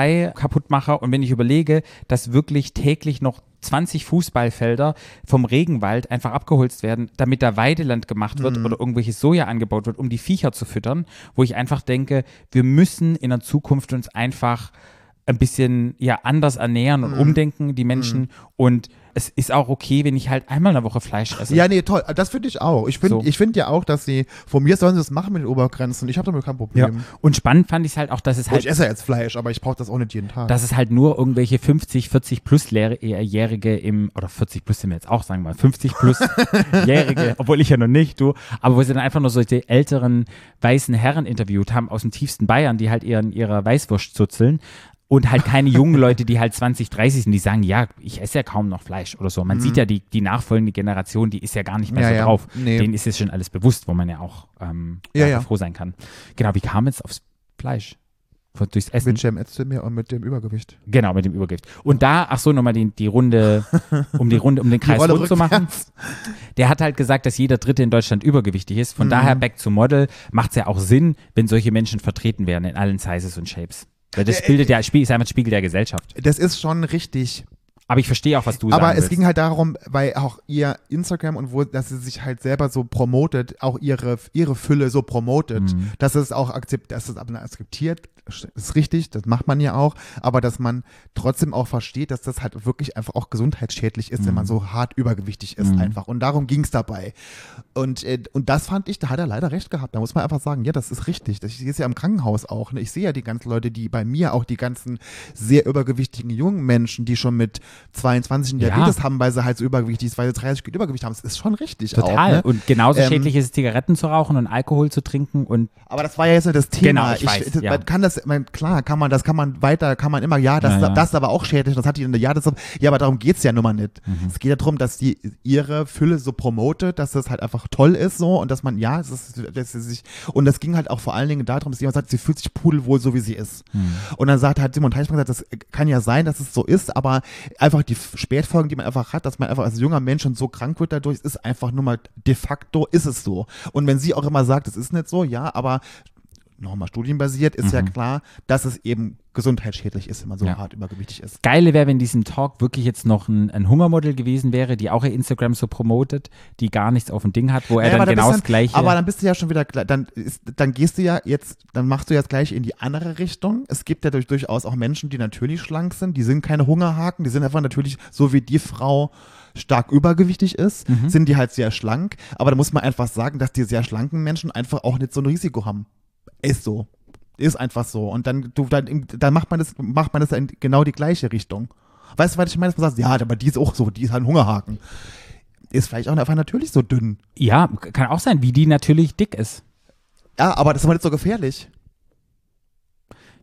CO2-Kaputtmacher. Und wenn ich überlege, dass wirklich täglich noch 20 Fußballfelder vom Regenwald einfach abgeholzt werden, damit da Weideland gemacht wird Mhm. oder irgendwelches Soja angebaut wird, um die Viecher zu füttern, wo ich einfach denke, wir müssen in der Zukunft uns einfach ein bisschen ja anders ernähren Mhm. und umdenken, die Menschen. Und es ist auch okay, wenn ich halt einmal in der Woche Fleisch esse. Ja, nee, toll. Das finde ich auch. Ich finde So. ich finde ja auch, dass sie, von mir sollen sie das machen mit den Obergrenzen. Ich habe damit kein Ja. Problem. Und spannend fand ich es halt auch, dass es Und halt ich esse ja jetzt Fleisch, aber ich brauche das auch nicht jeden Tag. dass es halt nur irgendwelche 50, 40 plus äh, Jährige im, oder 40 plus sind wir jetzt auch, sagen wir mal, 50 plus [LAUGHS] Jährige, obwohl ich ja noch nicht, du, aber wo sie dann einfach nur solche älteren weißen Herren interviewt haben aus dem tiefsten Bayern, die halt ihren, ihrer Weißwurst zuzeln. Und halt keine jungen Leute, die halt 20, 30 sind, die sagen, ja, ich esse ja kaum noch Fleisch oder so. Man sieht ja, die, die nachfolgende Generation, die ist ja gar nicht mehr Mhm. Ja, so ja. drauf. Nee. Denen ist es schon alles bewusst, wo man ja auch ähm, Ja, ja, froh sein kann. Genau, wie kam es aufs Fleisch? Von- Durchs Essen? mit Özdemir und mit dem Übergewicht. Genau, mit dem Übergewicht. Und da, ach so, nochmal die, die Runde, um die Runde, um den Kreis rund zu machen. Der hat halt gesagt, dass jeder Dritte in Deutschland übergewichtig ist. Von Mhm. daher, back to model, macht es ja auch Sinn, wenn solche Menschen vertreten werden in allen Sizes und Shapes. Weil das Äh, bildet ja, ist einfach ein Spiegel der Gesellschaft. Das ist schon richtig. Aber ich verstehe auch, was du Aber sagen es willst. ging halt darum, weil auch ihr Instagram und wo, dass sie sich halt selber so promotet, auch ihre, ihre Fülle so promotet, Mhm. dass es auch akzept, dass es aber akzeptiert, ist richtig, das macht man ja auch, aber dass man trotzdem auch versteht, dass das halt wirklich einfach auch gesundheitsschädlich ist, wenn man so hart übergewichtig ist Mhm. einfach. Und darum ging es dabei. Und, äh, und das fand ich, da hat er leider recht gehabt. Da muss man einfach sagen, ja, das ist richtig. Das ist ja im Krankenhaus auch. Ne? Ich sehe ja die ganzen Leute, die bei mir auch die ganzen sehr übergewichtigen jungen Menschen, die schon mit 22 einen Ja. Diabetes haben, weil sie halt so übergewichtig ist, weil sie 30 Kilo Übergewicht haben. Das ist schon richtig Total. auch. Ne? Und genauso Ähm, schädlich ist es, Zigaretten zu rauchen und Alkohol zu trinken und Aber das war ja jetzt nicht das Thema. Genau, ich weiß, das, ja. Kann das, man, klar, kann man, das kann man weiter, kann man immer, ja, das, Ja, ja. das ist aber auch schädlich, das hat die, ja, das, ja, aber darum geht's ja nun mal nicht. Mhm. Es geht ja darum, dass die ihre Fülle so promotet, dass das halt einfach toll ist so und dass man, ja, es ist, dass sie sich, und das ging halt auch vor allen Dingen darum, dass jemand sagt, sie fühlt sich pudelwohl so, wie sie ist. Mhm. Und dann sagt halt Simon Teichmann gesagt, das kann ja sein, dass es so ist, aber einfach die Spätfolgen, die man einfach hat, dass man einfach als junger Mensch schon so krank wird dadurch, ist einfach nur mal de facto ist es so. Und wenn sie auch immer sagt, es ist nicht so, ja, aber nochmal studienbasiert ist ja klar, dass es eben gesundheitsschädlich ist, wenn man so Mhm. Ja. hart übergewichtig ist. Geile wäre, wenn diesem Talk wirklich jetzt noch ein, ein Hungermodel gewesen wäre, die auch ihr Instagram so promotet, die gar nichts auf dem Ding hat, wo er Ja, dann genau bist das Gleiche. Aber dann bist du ja schon wieder, gleich- dann, ist, dann gehst du ja jetzt, dann machst du jetzt gleich in die andere Richtung. Es gibt ja durch, durchaus auch Menschen, die natürlich schlank sind, die sind keine Hungerhaken, die sind einfach natürlich, so wie die Frau stark übergewichtig ist, Mhm. sind die halt sehr schlank. Aber da muss man einfach sagen, dass die sehr schlanken Menschen einfach auch nicht so ein Risiko haben. Ist so. Ist einfach so. Und dann, du, dann, dann macht man das, macht man das in genau die gleiche Richtung. Weißt du, was ich meine? Dass man sagt, ja, aber die ist auch so, die ist halt ein Hungerhaken. Ist vielleicht auch einfach natürlich so dünn. ja, kann auch sein, wie die natürlich dick ist. Ja, aber das ist aber nicht so gefährlich.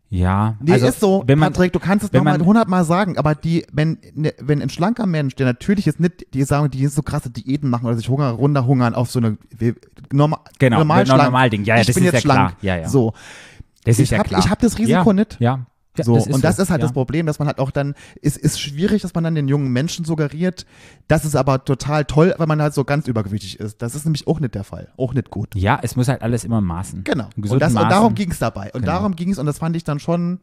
Ja, Nee, also ist so, wenn man, Patrick, du kannst es nochmal hundertmal sagen, aber die, wenn, ne, wenn ein schlanker Mensch, der natürlich jetzt nicht, die sagen, die so krasse Diäten machen oder sich Hunger, runterhungern auf so eine normal, Genau, normal no- schlank. Normalding. Ja, ja, ich das bin ist jetzt ja schlank. klar. Ja, ja. So. das ist ich ja hab- klar. ich hab das Risiko ja, nicht. Ja. Ja So, das und das ist halt ja. das Problem, dass man halt auch dann, es ist schwierig, dass man dann den jungen Menschen suggeriert, das ist aber total toll, weil man halt so ganz übergewichtig ist. Das ist nämlich auch nicht der Fall. Auch nicht gut. Ja, es muss halt alles immer Maßen. Genau. Und, das, und darum ging es dabei. Und Genau. darum ging es, und das fand ich dann schon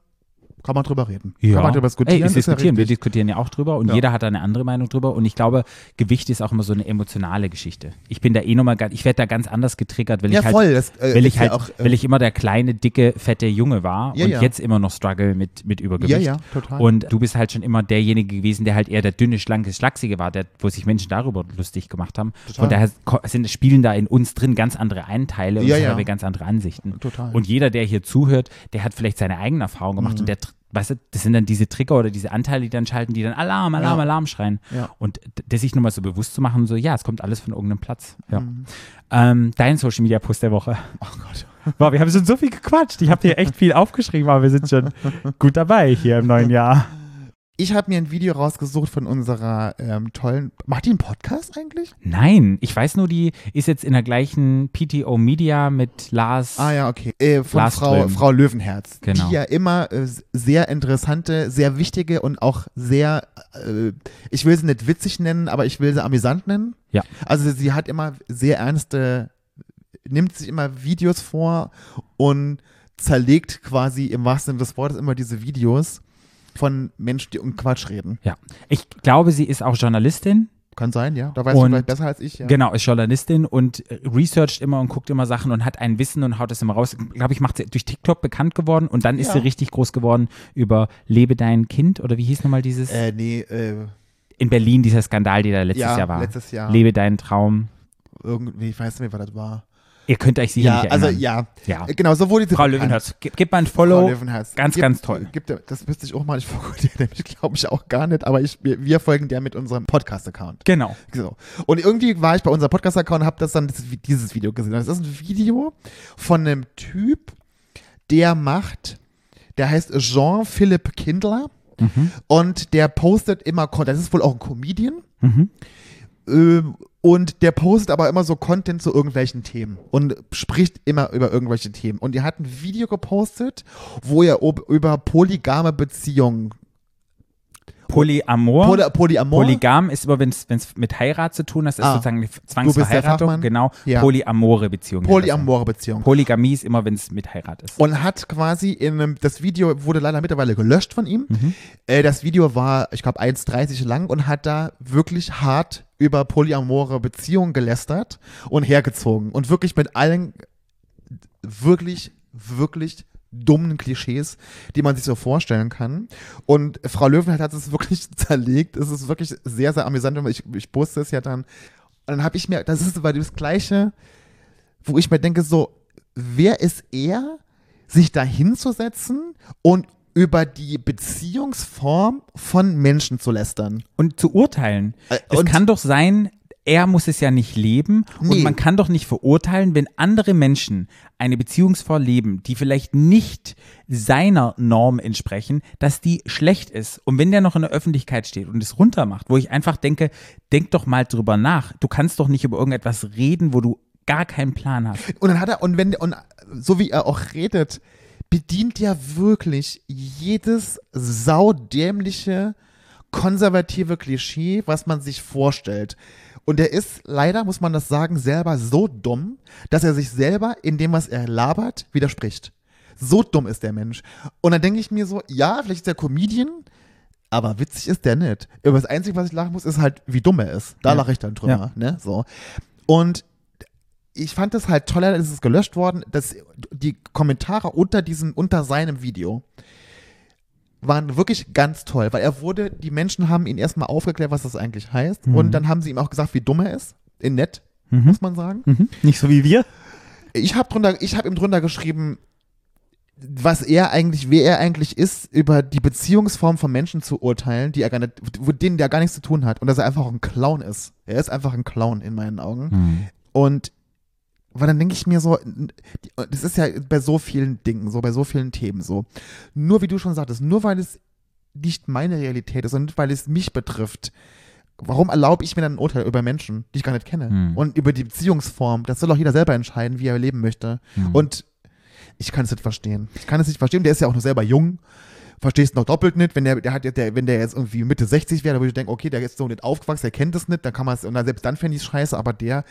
Kann man drüber reden. Ja. Kann man drüber diskutieren. Ey, ist ja diskutieren. Wir diskutieren ja auch drüber und Ja. jeder hat da eine andere Meinung drüber. Und ich glaube, Gewicht ist auch immer so eine emotionale Geschichte. Ich bin da eh nochmal, ich werde da ganz anders getriggert, weil ja, ich halt, voll. Das, äh, weil ich halt, auch, äh, weil ich immer der kleine, dicke, fette Junge war und jetzt immer noch struggle mit, mit Übergewicht. Ja, ja, total. Und du bist halt schon immer derjenige gewesen, der halt eher der dünne, schlanke, schlachsige war, der, wo sich Menschen darüber lustig gemacht haben. Total. Von daher sind, spielen da in uns drin ganz andere Einteile und Ja, haben wir ganz andere Ansichten. Total. Und jeder, der hier zuhört, der hat vielleicht seine eigenen Erfahrungen gemacht Mhm. und der, weißt du, das sind dann diese Trigger oder diese Anteile, die dann schalten, die dann Alarm, Alarm, Ja. Alarm schreien. Ja. Und das sich nur mal so bewusst zu machen, so, ja, es kommt alles von irgendeinem Platz. Ja. Mhm. Ähm, dein Social Media Post der Woche. Oh Gott. [LAUGHS] Wow, wir haben schon so viel gequatscht. Ich habe hier echt viel aufgeschrieben, aber wir sind schon [LAUGHS] gut dabei hier im neuen Jahr. Ich habe mir ein Video rausgesucht von unserer ähm, tollen. Macht die einen Podcast eigentlich? Nein, ich weiß nur, die ist jetzt in der gleichen PTO Media mit Lars. Ah ja, okay. Äh, von Lars Frau, Ström. Frau Löwenherz. Genau. Die ja immer äh, sehr interessante, sehr wichtige und auch sehr, äh, ich will sie nicht witzig nennen, aber ich will sie amüsant nennen. Ja. Also sie hat immer sehr ernste, nimmt sich immer Videos vor und zerlegt quasi im wahrsten Sinne des Wortes immer diese Videos von Menschen, die um Quatsch reden. Ja. Ich glaube, sie ist auch Journalistin. Kann sein, ja. Da weißt du Und- vielleicht besser als ich, ja. Genau, ist Journalistin und researcht immer und guckt immer Sachen und hat ein Wissen und haut es immer raus. Glaube ich, macht sie durch TikTok bekannt geworden und dann ist Ja. sie richtig groß geworden über Lebe dein Kind oder wie hieß nochmal dieses? Äh, nee, äh, in Berlin dieser Skandal, der da letztes ja, Jahr war. letztes Jahr. Lebe deinen Traum. Irgendwie, ich weiß nicht mehr, was das war. Ihr könnt euch sicher Ja, nicht also erinnern. ja. ja. Äh, Genau, so wurde Frau. Löwenherz, gib, gib mal ein Frau Follow. Ganz, Gibt- ganz toll. Der- das müsste ich auch mal, ich [LAUGHS] folge dir nämlich, glaube ich, auch gar nicht, aber ich, wir, wir folgen dir mit unserem Podcast-Account. Genau. So. Und irgendwie war ich bei unserem Podcast-Account und habe das dann dieses Video gesehen. Das ist ein Video von einem Typ, der macht, der heißt Jean-Philippe Kindler Mhm. und der postet immer, das ist wohl auch ein Comedian, Mhm. ähm, und der postet aber immer so Content zu irgendwelchen Themen und spricht immer über irgendwelche Themen. Und er hat ein Video gepostet, wo er über polygame Beziehungen, Polyamor. Poly, Polyamor, Polygam ist immer, wenn es mit Heirat zu tun hat, ist Ah. sozusagen eine Zwangsverheiratung. Genau. Ja. Polyamore Beziehungen. polyamore Beziehungen. Polygamie ist immer, wenn es mit Heirat ist. Und hat quasi in einem, das Video wurde leider mittlerweile gelöscht von ihm. Mhm. Äh, das Video war, ich glaube, 1,30 lang und hat da wirklich hart über polyamore Beziehungen gelästert und hergezogen. Und wirklich mit allen wirklich, wirklich dummen Klischees, die man sich so vorstellen kann. Und Frau Löwenheit hat es [LAUGHS] wirklich zerlegt. Es ist wirklich sehr, sehr amüsant. Ich, ich poste es ja dann. Und dann habe ich mir, das ist aber das Gleiche, wo ich mir denke, so, wer ist er, sich da hinzusetzen und über die Beziehungsform von Menschen zu lästern? Und zu urteilen. Äh, es kann doch sein, er muss es ja nicht leben und Nee. man kann doch nicht verurteilen, wenn andere Menschen eine Beziehungsform leben, die vielleicht nicht seiner Norm entsprechen, dass die schlecht ist. Und wenn der noch in der Öffentlichkeit steht und es runtermacht, wo ich einfach denke, denk doch mal drüber nach. Du kannst doch nicht über irgendetwas reden, wo du gar keinen Plan hast. Und dann hat er, und wenn, und so wie er auch redet, bedient er wirklich jedes saudämliche, konservative Klischee, was man sich vorstellt. Und er ist leider, muss man das sagen, selber so dumm, dass er sich selber in dem, was er labert, widerspricht. So dumm ist der Mensch. Und dann denke ich mir so, ja, vielleicht ist der Comedian, aber witzig ist der nicht. Aber das Einzige, was ich lachen muss, ist halt, wie dumm er ist. Da Ja. lache ich dann drüber. Ne? So. Und ich fand es halt toller, dass es gelöscht worden, dass die Kommentare unter diesem, unter seinem Video waren wirklich ganz toll, weil er wurde, die Menschen haben ihn erstmal aufgeklärt, was das eigentlich heißt. Mhm. Und dann haben sie ihm auch gesagt, wie dumm er ist. In nett, Mhm. muss man sagen. Nicht so wie wir. Ich habe habe ihm drunter geschrieben, was er eigentlich, wer er eigentlich ist, über die Beziehungsform von Menschen zu urteilen, die er gar nicht, mit denen der gar nichts zu tun hat und dass er einfach ein Clown ist. Er ist einfach ein Clown in meinen Augen. Mhm. Und weil dann denke ich mir so, das ist ja bei so vielen Dingen, so bei so vielen Themen so. Nur wie du schon sagtest, nur weil es nicht meine Realität ist und nicht weil es mich betrifft, warum erlaube ich mir dann ein Urteil über Menschen, die ich gar nicht kenne? Hm. Und über die Beziehungsform, das soll auch jeder selber entscheiden, wie er leben möchte. Hm. Und ich kann es nicht verstehen. Ich kann es nicht verstehen. Der ist ja auch noch selber jung. Verstehst noch doppelt nicht, wenn der, der hat, der, wenn der jetzt irgendwie Mitte 60 wäre, da würde ich denken, okay, der ist so nicht aufgewachsen, der kennt es nicht, dann kann man es, und dann, selbst dann fände ich es scheiße, aber der,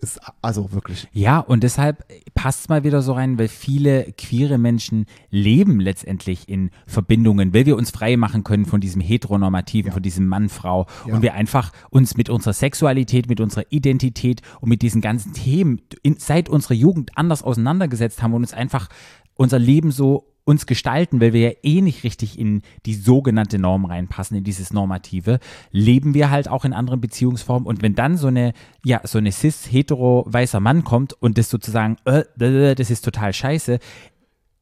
Ist also wirklich. Ja, und deshalb passt es mal wieder so rein, weil viele queere Menschen leben letztendlich in Verbindungen, weil wir uns frei machen können von diesem Heteronormativen, Ja. von diesem Mann-Frau Ja. und wir einfach uns mit unserer Sexualität, mit unserer Identität und mit diesen ganzen Themen in, seit unserer Jugend anders auseinandergesetzt haben und uns einfach unser Leben so uns gestalten, weil wir ja eh nicht richtig in die sogenannte Norm reinpassen, in dieses Normative, leben wir halt auch in anderen Beziehungsformen. Und wenn dann so eine, ja, so eine cis-hetero weißer Mann kommt und das sozusagen, äh, das ist total scheiße,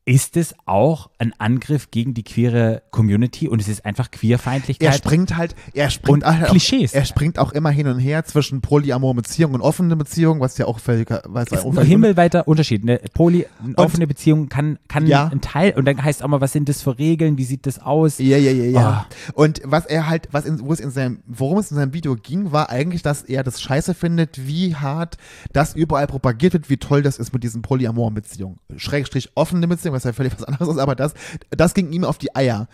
ist es auch ein Angriff gegen die queere Community und es ist einfach Er Queerfeindlichkeit. springt halt, er springt Und halt Klischees. Auch, er springt auch immer hin und her zwischen polyamoren Beziehungen und offenen Beziehungen, was ja auch völlig, was ist ein himmelweiter Unterschied. Eine poly, eine offene Beziehung kann, kann Ja. ein Teil, und dann heißt auch mal, was sind das für Regeln, wie sieht das aus? Ja, ja, ja, ja. Ah. Und was er halt, was in, wo es in seinem, worum es in seinem Video ging, war eigentlich, dass er das scheiße findet, wie hart das überall propagiert wird, wie toll das ist mit diesen polyamoren Beziehungen. Schrägstrich offene Beziehungen, was ja völlig was anderes ist, aber das, das ging ihm auf die Eier.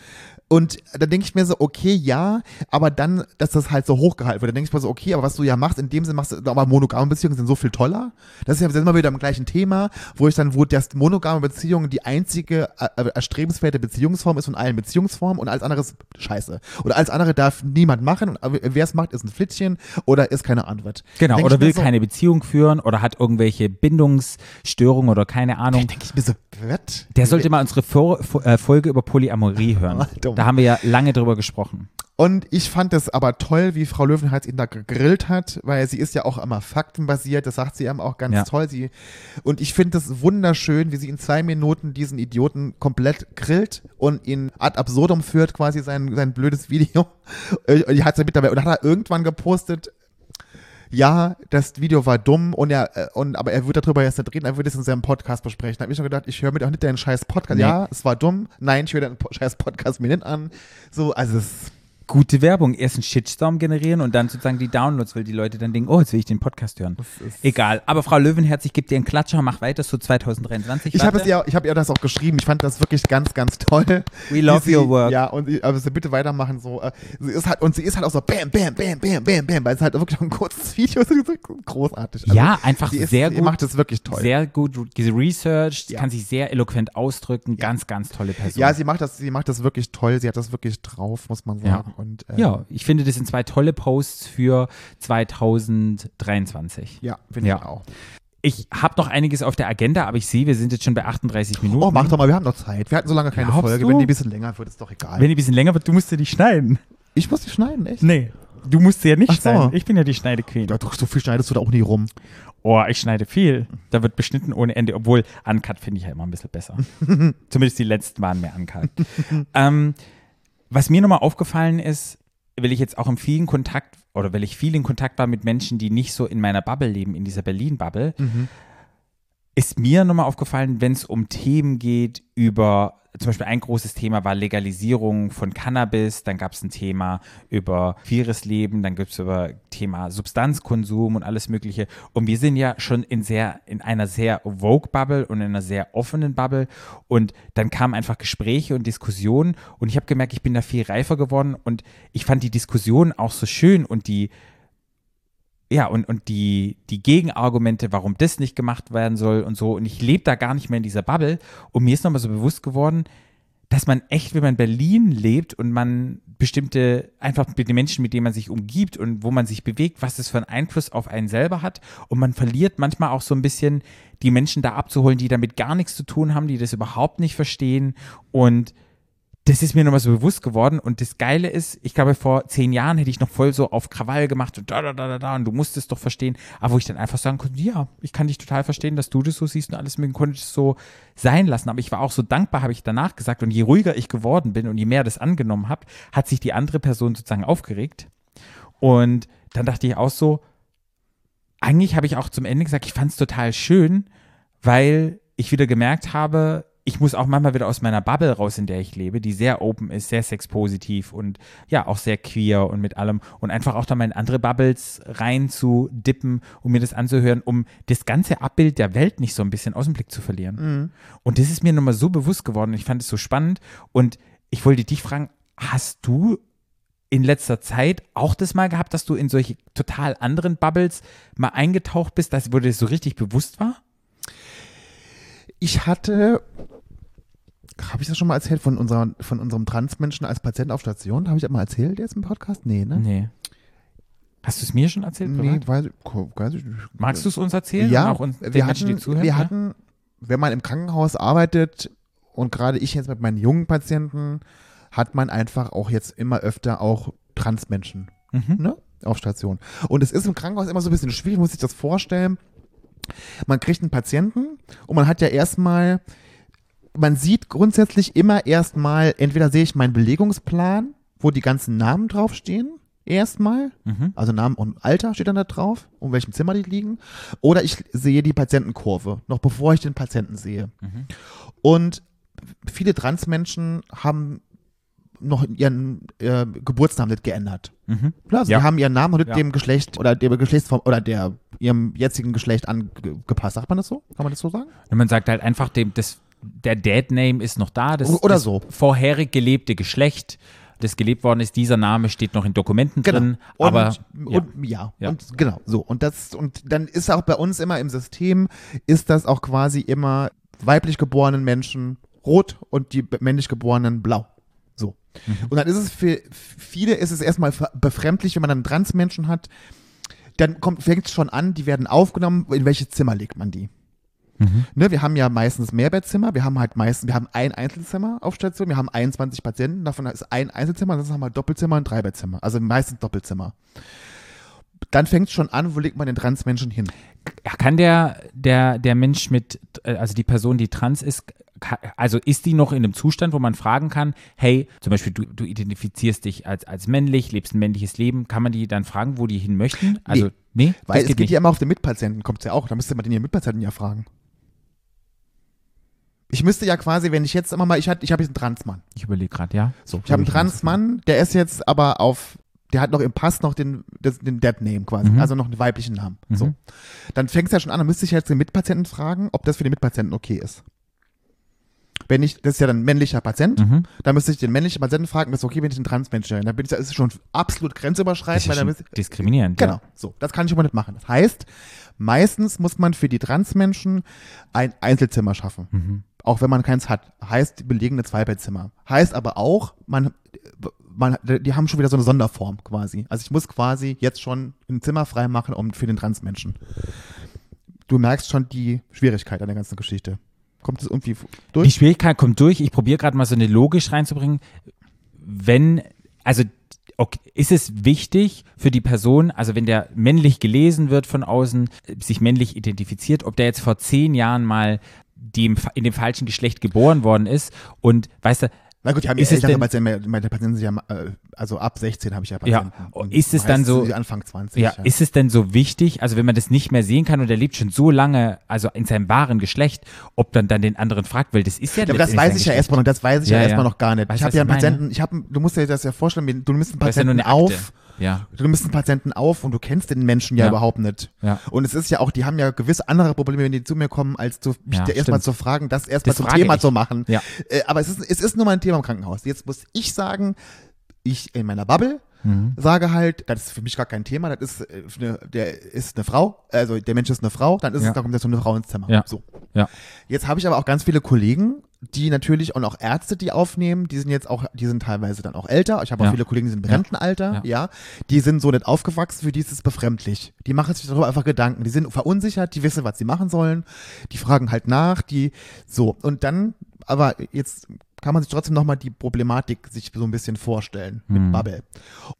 Und da denke ich mir so, okay, ja, aber dann, dass das halt so hochgehalten wird, da denke ich mir so, okay, aber was du ja machst, in dem Sinne machst du, aber monogame Beziehungen sind so viel toller. Das ist ja wir wieder am gleichen Thema, wo ich dann, wo das monogame Beziehung die einzige äh, äh, erstrebenswerte Beziehungsform ist von allen Beziehungsformen und alles andere ist scheiße. Oder alles andere darf niemand machen und wer es macht, ist ein Flittchen oder ist keine Antwort. Genau, Denk oder will so, keine Beziehung führen oder hat irgendwelche Bindungsstörungen oder keine Ahnung. denke ich mir so, was? Der sollte mal unsere Vor äh, Folge über Polyamorie hören. Da haben wir ja lange drüber gesprochen. Und ich fand es aber toll, wie Frau Löwenherz ihn da gegrillt hat, weil sie ist ja auch immer faktenbasiert, das sagt sie eben auch ganz Ja. toll. Sie, und ich finde es wunderschön, wie sie in zwei Minuten diesen Idioten komplett grillt und ihn ad absurdum führt, quasi sein, sein blödes Video. Und [LAUGHS] die hat sie mit dabei, und hat er irgendwann gepostet, ja, das Video war dumm und er, äh, und, aber er wird darüber jetzt nicht reden, er wird es in seinem Podcast besprechen. Da habe ich schon gedacht, ich höre mir doch nicht deinen scheiß Podcast. Nee. Ja, es war dumm. Nein, ich höre deinen scheiß Podcast mir nicht an. So, also es Gute Werbung. Erst einen Shitstorm generieren und dann sozusagen die Downloads, weil die Leute dann denken, oh, jetzt will ich den Podcast hören. Egal. Aber Frau Löwenherz, ich gebe dir einen Klatscher, mach weiter, so 2023. Ich habe ja, ich habe ihr das auch geschrieben. Ich fand das wirklich ganz, ganz toll. We love sie, your work. Ja, und sie- aber sie bitte weitermachen so. äh, Sie ist halt und sie ist halt auch so bam, bam, bam, bam, bam, bam, weil es halt wirklich ein kurzes [LAUGHS] Video ist. Großartig. Also, Ja, einfach sie ist, sehr sie gut. macht es wirklich toll. Sehr gut researched, Ja. kann sich sehr eloquent ausdrücken, ganz, ganz tolle Person. ja, sie macht das, sie macht das wirklich toll. Sie hat das wirklich drauf, muss man Ja. Und, äh, ja, ich finde, das sind zwei tolle Posts für 2023. Ja, finde Ja. ich auch. Ich habe noch einiges auf der Agenda, aber ich sehe, wir sind jetzt schon bei 38 Minuten. Oh, mach doch mal, wir haben noch Zeit. Wir hatten so lange keine Glaubst Folge. du? Wenn die ein bisschen länger wird, ist doch egal. Wenn die ein bisschen länger wird, du musst sie nicht schneiden. ich muss die schneiden, echt? Nee, du musst sie ja nicht Ach so. schneiden. Ich bin ja die Schneidequeen. Ja, doch, so viel schneidest du da auch nie rum. Oh, ich schneide viel. Da wird beschnitten ohne Ende, obwohl Uncut finde ich ja immer ein bisschen besser. [LAUGHS] Zumindest die letzten waren mehr Uncut. ähm, was mir nochmal aufgefallen ist, weil ich jetzt auch im vielen Kontakt oder weil ich viel in Kontakt war mit Menschen, die nicht so in meiner Bubble leben, in dieser Berlin-Bubble, ist mir nochmal aufgefallen, wenn es um Themen geht über, zum Beispiel ein großes Thema war Legalisierung von Cannabis, dann gab es ein Thema über queeres Leben, dann gibt es über Thema Substanzkonsum und alles Mögliche. Und wir sind ja schon in sehr, in einer sehr Vogue-Bubble und in einer sehr offenen Bubble. Und dann kamen einfach Gespräche und Diskussionen und ich habe gemerkt, ich bin da viel reifer geworden und ich fand die Diskussion auch so schön und die, ja, und, und die, die Gegenargumente, warum das nicht gemacht werden soll und so. Und ich lebe da gar nicht mehr in dieser Bubble. Und mir ist nochmal so bewusst geworden, dass man echt, wenn man in Berlin lebt und man bestimmte, einfach mit den Menschen, mit denen man sich umgibt und wo man sich bewegt, was das für einen Einfluss auf einen selber hat. Und man verliert manchmal auch so ein bisschen die Menschen da abzuholen, die damit gar nichts zu tun haben, die das überhaupt nicht verstehen. Und das ist mir nochmal so bewusst geworden. Und das Geile ist, ich glaube, vor zehn Jahren hätte ich noch voll so auf Krawall gemacht und da, da, da, da, da, und du musst es doch verstehen. Aber wo ich dann einfach sagen konnte, ja, ich kann dich total verstehen, dass du das so siehst und alles mögen, konnte ich so sein lassen. Aber ich war auch so dankbar, habe ich danach gesagt. Und je ruhiger ich geworden bin und je mehr das angenommen habe, hat sich die andere Person sozusagen aufgeregt. Und dann dachte ich auch so, eigentlich habe ich auch zum Ende gesagt, ich fand es total schön, weil ich wieder gemerkt habe, ich muss auch manchmal wieder aus meiner Bubble raus, in der ich lebe, die sehr open ist, sehr sexpositiv und ja, auch sehr queer und mit allem und einfach auch da mal in andere Bubbles rein zu dippen, um mir das anzuhören, um das ganze Abbild der Welt nicht so ein bisschen aus dem Blick zu verlieren. Und das ist mir nochmal so bewusst geworden ich fand es so spannend und ich wollte dich fragen, hast du in letzter Zeit auch das mal gehabt, dass du in solche total anderen Bubbles mal eingetaucht bist, dass, wo dir das so richtig bewusst war? Ich hatte, habe ich das schon mal erzählt, von, unserer, von unserem Transmenschen als Patient auf Station? Habe ich das mal erzählt jetzt im Podcast? Nee, ne? Nee. Hast du es mir schon erzählt? Nee, weiß, ich- weiß ich nicht. Magst du es uns erzählen? Ja, auch uns, wir Menschen, hatten, die zuhören? wir ja? hatten, wenn man im Krankenhaus arbeitet und gerade ich jetzt mit meinen jungen Patienten, hat man einfach auch jetzt immer öfter auch Transmenschen Mhm. ne, auf Station. Und es ist im Krankenhaus immer so ein bisschen schwierig, muss ich das vorstellen. Man kriegt einen Patienten und man hat ja erstmal, man sieht grundsätzlich immer erstmal, entweder sehe ich meinen Belegungsplan, wo die ganzen Namen draufstehen, erstmal, Mhm. also Namen und Alter steht dann da drauf, um welchem Zimmer die liegen. Oder ich sehe die Patientenkurve, noch bevor ich den Patienten sehe. Mhm. Und viele Transmenschen haben noch ihren äh, Geburtsnamen nicht geändert. Mhm. Klar, also Ja. die haben ihren Namen nicht Ja. dem Geschlecht oder der Geschlechtsform oder der ihrem jetzigen Geschlecht angepasst. Sagt man das so? Kann man das so sagen? Und man sagt halt einfach, dem, das, der Dead-Name ist noch da. Das, Oder das so. vorherig gelebte Geschlecht, das gelebt worden ist, dieser Name steht noch in Dokumenten drin. Und, aber ja. und, ja. Ja. und genau so. Und das, und dann ist auch bei uns immer im System, ist das auch quasi immer weiblich geborenen Menschen rot und die männlich geborenen blau. So. Mhm. Und dann ist es für viele ist es erstmal befremdlich, wenn man dann Transmenschen hat. Dann kommt, fängt es schon an, die werden aufgenommen, in welches Zimmer legt man die? Mhm. Ne, wir haben ja meistens Mehrbettzimmer, wir haben halt meistens, wir haben ein Einzelzimmer auf Station, wir haben 21 Patienten, davon ist ein Einzelzimmer, das haben wir Doppelzimmer und Dreibettzimmer, also meistens Doppelzimmer. Dann fängt es schon an, wo legt man den Transmenschen hin? Kann der, der, der Mensch mit, äh, also die Person, die trans ist, also ist die noch in einem Zustand, wo man fragen kann, hey, zum Beispiel du, du identifizierst dich als, als männlich, lebst ein männliches Leben, kann man die dann fragen, wo die hin möchten? Also, nee, Weil das es geht geht ja immer auf den Mitpatienten, kommt es ja auch, da müsste man den Mitpatienten ja fragen. Ich müsste ja quasi, wenn ich jetzt immer mal, ich, hat- ich habe jetzt einen Transmann. Ich überlege gerade, ja. So, ich habe einen Transmann, der ist jetzt aber auf, der hat noch im Pass noch den, das, den Dead Name quasi, Mhm. also noch einen weiblichen Namen. Mhm. So. Dann fängt es ja schon an, dann müsste ich jetzt den Mitpatienten fragen, ob das für den Mitpatienten okay ist. Wenn ich, das ist ja dann ein männlicher Patient, Mhm. dann müsste ich den männlichen Patienten fragen, ist okay, wenn ich einen Transmenschen höre. Dann bin ich, das ist schon absolut Das grenzüberschreitend, weil ja dann müsste, diskriminierend. Genau, so. Das kann ich aber nicht machen. Das heißt, meistens muss man für die Transmenschen ein Einzelzimmer schaffen. Auch wenn man keins hat. Heißt, die belegen eine Zweibettzimmer. Heißt aber auch, man, man, die haben schon wieder so eine Sonderform quasi. Also ich muss quasi jetzt schon ein Zimmer frei machen um, für den Transmenschen. Du merkst schon die Schwierigkeit an der ganzen Geschichte. Kommt es irgendwie Die durch? Schwierigkeit kommt durch. Ich probiere gerade mal so eine Logik reinzubringen. Wenn, also okay, ist es wichtig für die Person, also wenn der männlich gelesen wird von außen, sich männlich identifiziert, ob der jetzt vor zehn Jahren mal dem, in dem falschen Geschlecht geboren worden ist und weißt du, Na gut, die haben ja Ist es ältere Patienten, meine Patienten sind ja, äh, also ab 16 habe ich ja Ja. Patienten. Und Ist es dann so- die Anfang 20. ja, ist es denn so wichtig, also wenn man das nicht mehr sehen kann und er lebt schon so lange, also in seinem wahren Geschlecht, ob dann dann den anderen fragt, weil das ist ja Ja, aber das weiß ich ja erstmal noch, das weiß ich ja, Ja, erstmal ja. noch gar nicht. Weißt ich habe ja ich einen? Patienten, ich habe, du musst dir das ja vorstellen, du nimmst einen ja Patienten auf, Ja, du nimmst einen Patienten auf und du kennst den Menschen ja, Ja. überhaupt nicht. ja. Und es ist ja auch, die haben ja gewisse andere Probleme, wenn die zu mir kommen, als zu, mich Ja, da erstmal zu fragen, das erstmal zum Thema ich. zu machen. Ja. Äh, aber es ist, es ist nur mal ein Thema im Krankenhaus. Jetzt muss ich sagen, ich in meiner Bubble Mhm. sage halt, das ist für mich gar kein Thema, das ist äh, eine, der ist eine Frau, also der Mensch ist eine Frau, dann ist Ja. es, da kommt jetzt so eine Frau ins Zimmer. Ja. So. Ja. Jetzt habe ich aber auch ganz viele Kollegen, die natürlich und auch Ärzte, die aufnehmen, die sind jetzt auch, die sind teilweise dann auch älter. Ich habe auch Ja. viele Kollegen, die sind im. Rentenalter, ja. Ja. Die sind so nicht aufgewachsen, für die ist es befremdlich. Die machen sich darüber einfach Gedanken. Die sind verunsichert, die wissen, was sie machen sollen. Die fragen halt nach, die so. Und dann, aber jetzt kann man sich trotzdem nochmal die Problematik sich so ein bisschen vorstellen mit Hm. Bubble.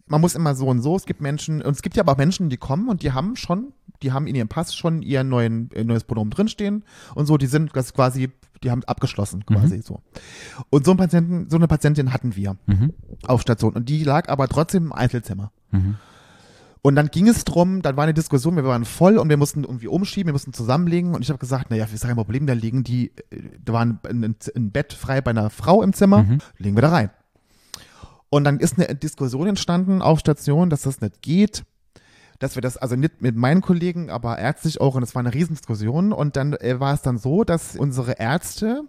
Man muss immer so und so. Es gibt Menschen, und es gibt ja aber auch Menschen, die kommen und die haben schon, die haben in ihrem Pass schon ihr neuen, neues Pronomen drinstehen und so, die sind das quasi, die haben abgeschlossen quasi so. Und so einen Patienten, so eine Patientin hatten wir Mhm. auf Station und die lag aber trotzdem im Einzelzimmer. Mhm. Und dann ging es drum, dann war eine Diskussion, wir waren voll und wir mussten irgendwie umschieben, wir mussten zusammenlegen und ich habe gesagt, naja, ist kein Problem, da liegen die, äh, da war ein, ein, Bett frei bei einer Frau im Zimmer, Mhm. legen wir da rein. Und dann ist eine Diskussion entstanden auf Station, dass das nicht geht, dass wir das, also nicht mit meinen Kollegen, aber ärztlich auch, und es war eine Riesendiskussion und dann äh, war es dann so, dass unsere Ärzte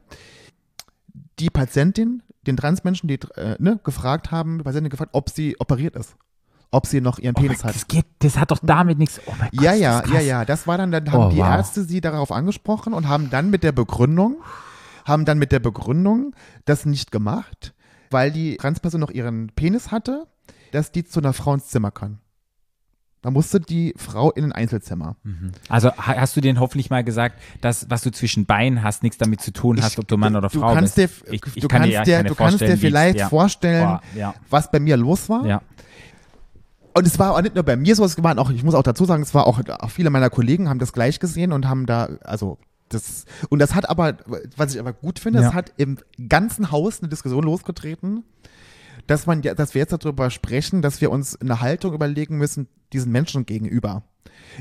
die Patientin den Transmenschen, die äh, ne, gefragt haben, bei Patienten gefragt, ob sie operiert ist. Ob sie noch ihren Oh Penis hat. das, geht, das hat doch damit nichts. Oh mein Gott, Ja, ja, ja, ja. Das war dann, dann haben Oh, die wow. Ärzte sie darauf angesprochen und haben dann mit der Begründung, haben dann mit der Begründung das nicht gemacht, weil die Transperson noch ihren Penis hatte, dass die zu einer Frau ins Zimmer kann. Da musste die Frau in ein Einzelzimmer. Also ha- hast du denen hoffentlich mal gesagt, dass was du zwischen Beinen hast, nichts damit zu tun hast, ob du Mann oder du Frau kannst bist. Dir, Ich- ich du kann kannst dir dir, du kannst dir vielleicht ja. vorstellen, Boah, ja. was bei mir los war. Ja. Und es war auch nicht nur bei mir so, es waren auch, ich muss auch dazu sagen, es war auch, auch viele meiner Kollegen haben das gleich gesehen und haben da, also das, und das hat aber, was ich aber gut finde, Ja. es hat im ganzen Haus eine Diskussion losgetreten, dass man, ja- dass wir jetzt darüber sprechen, dass wir uns eine Haltung überlegen müssen, diesen Menschen gegenüber.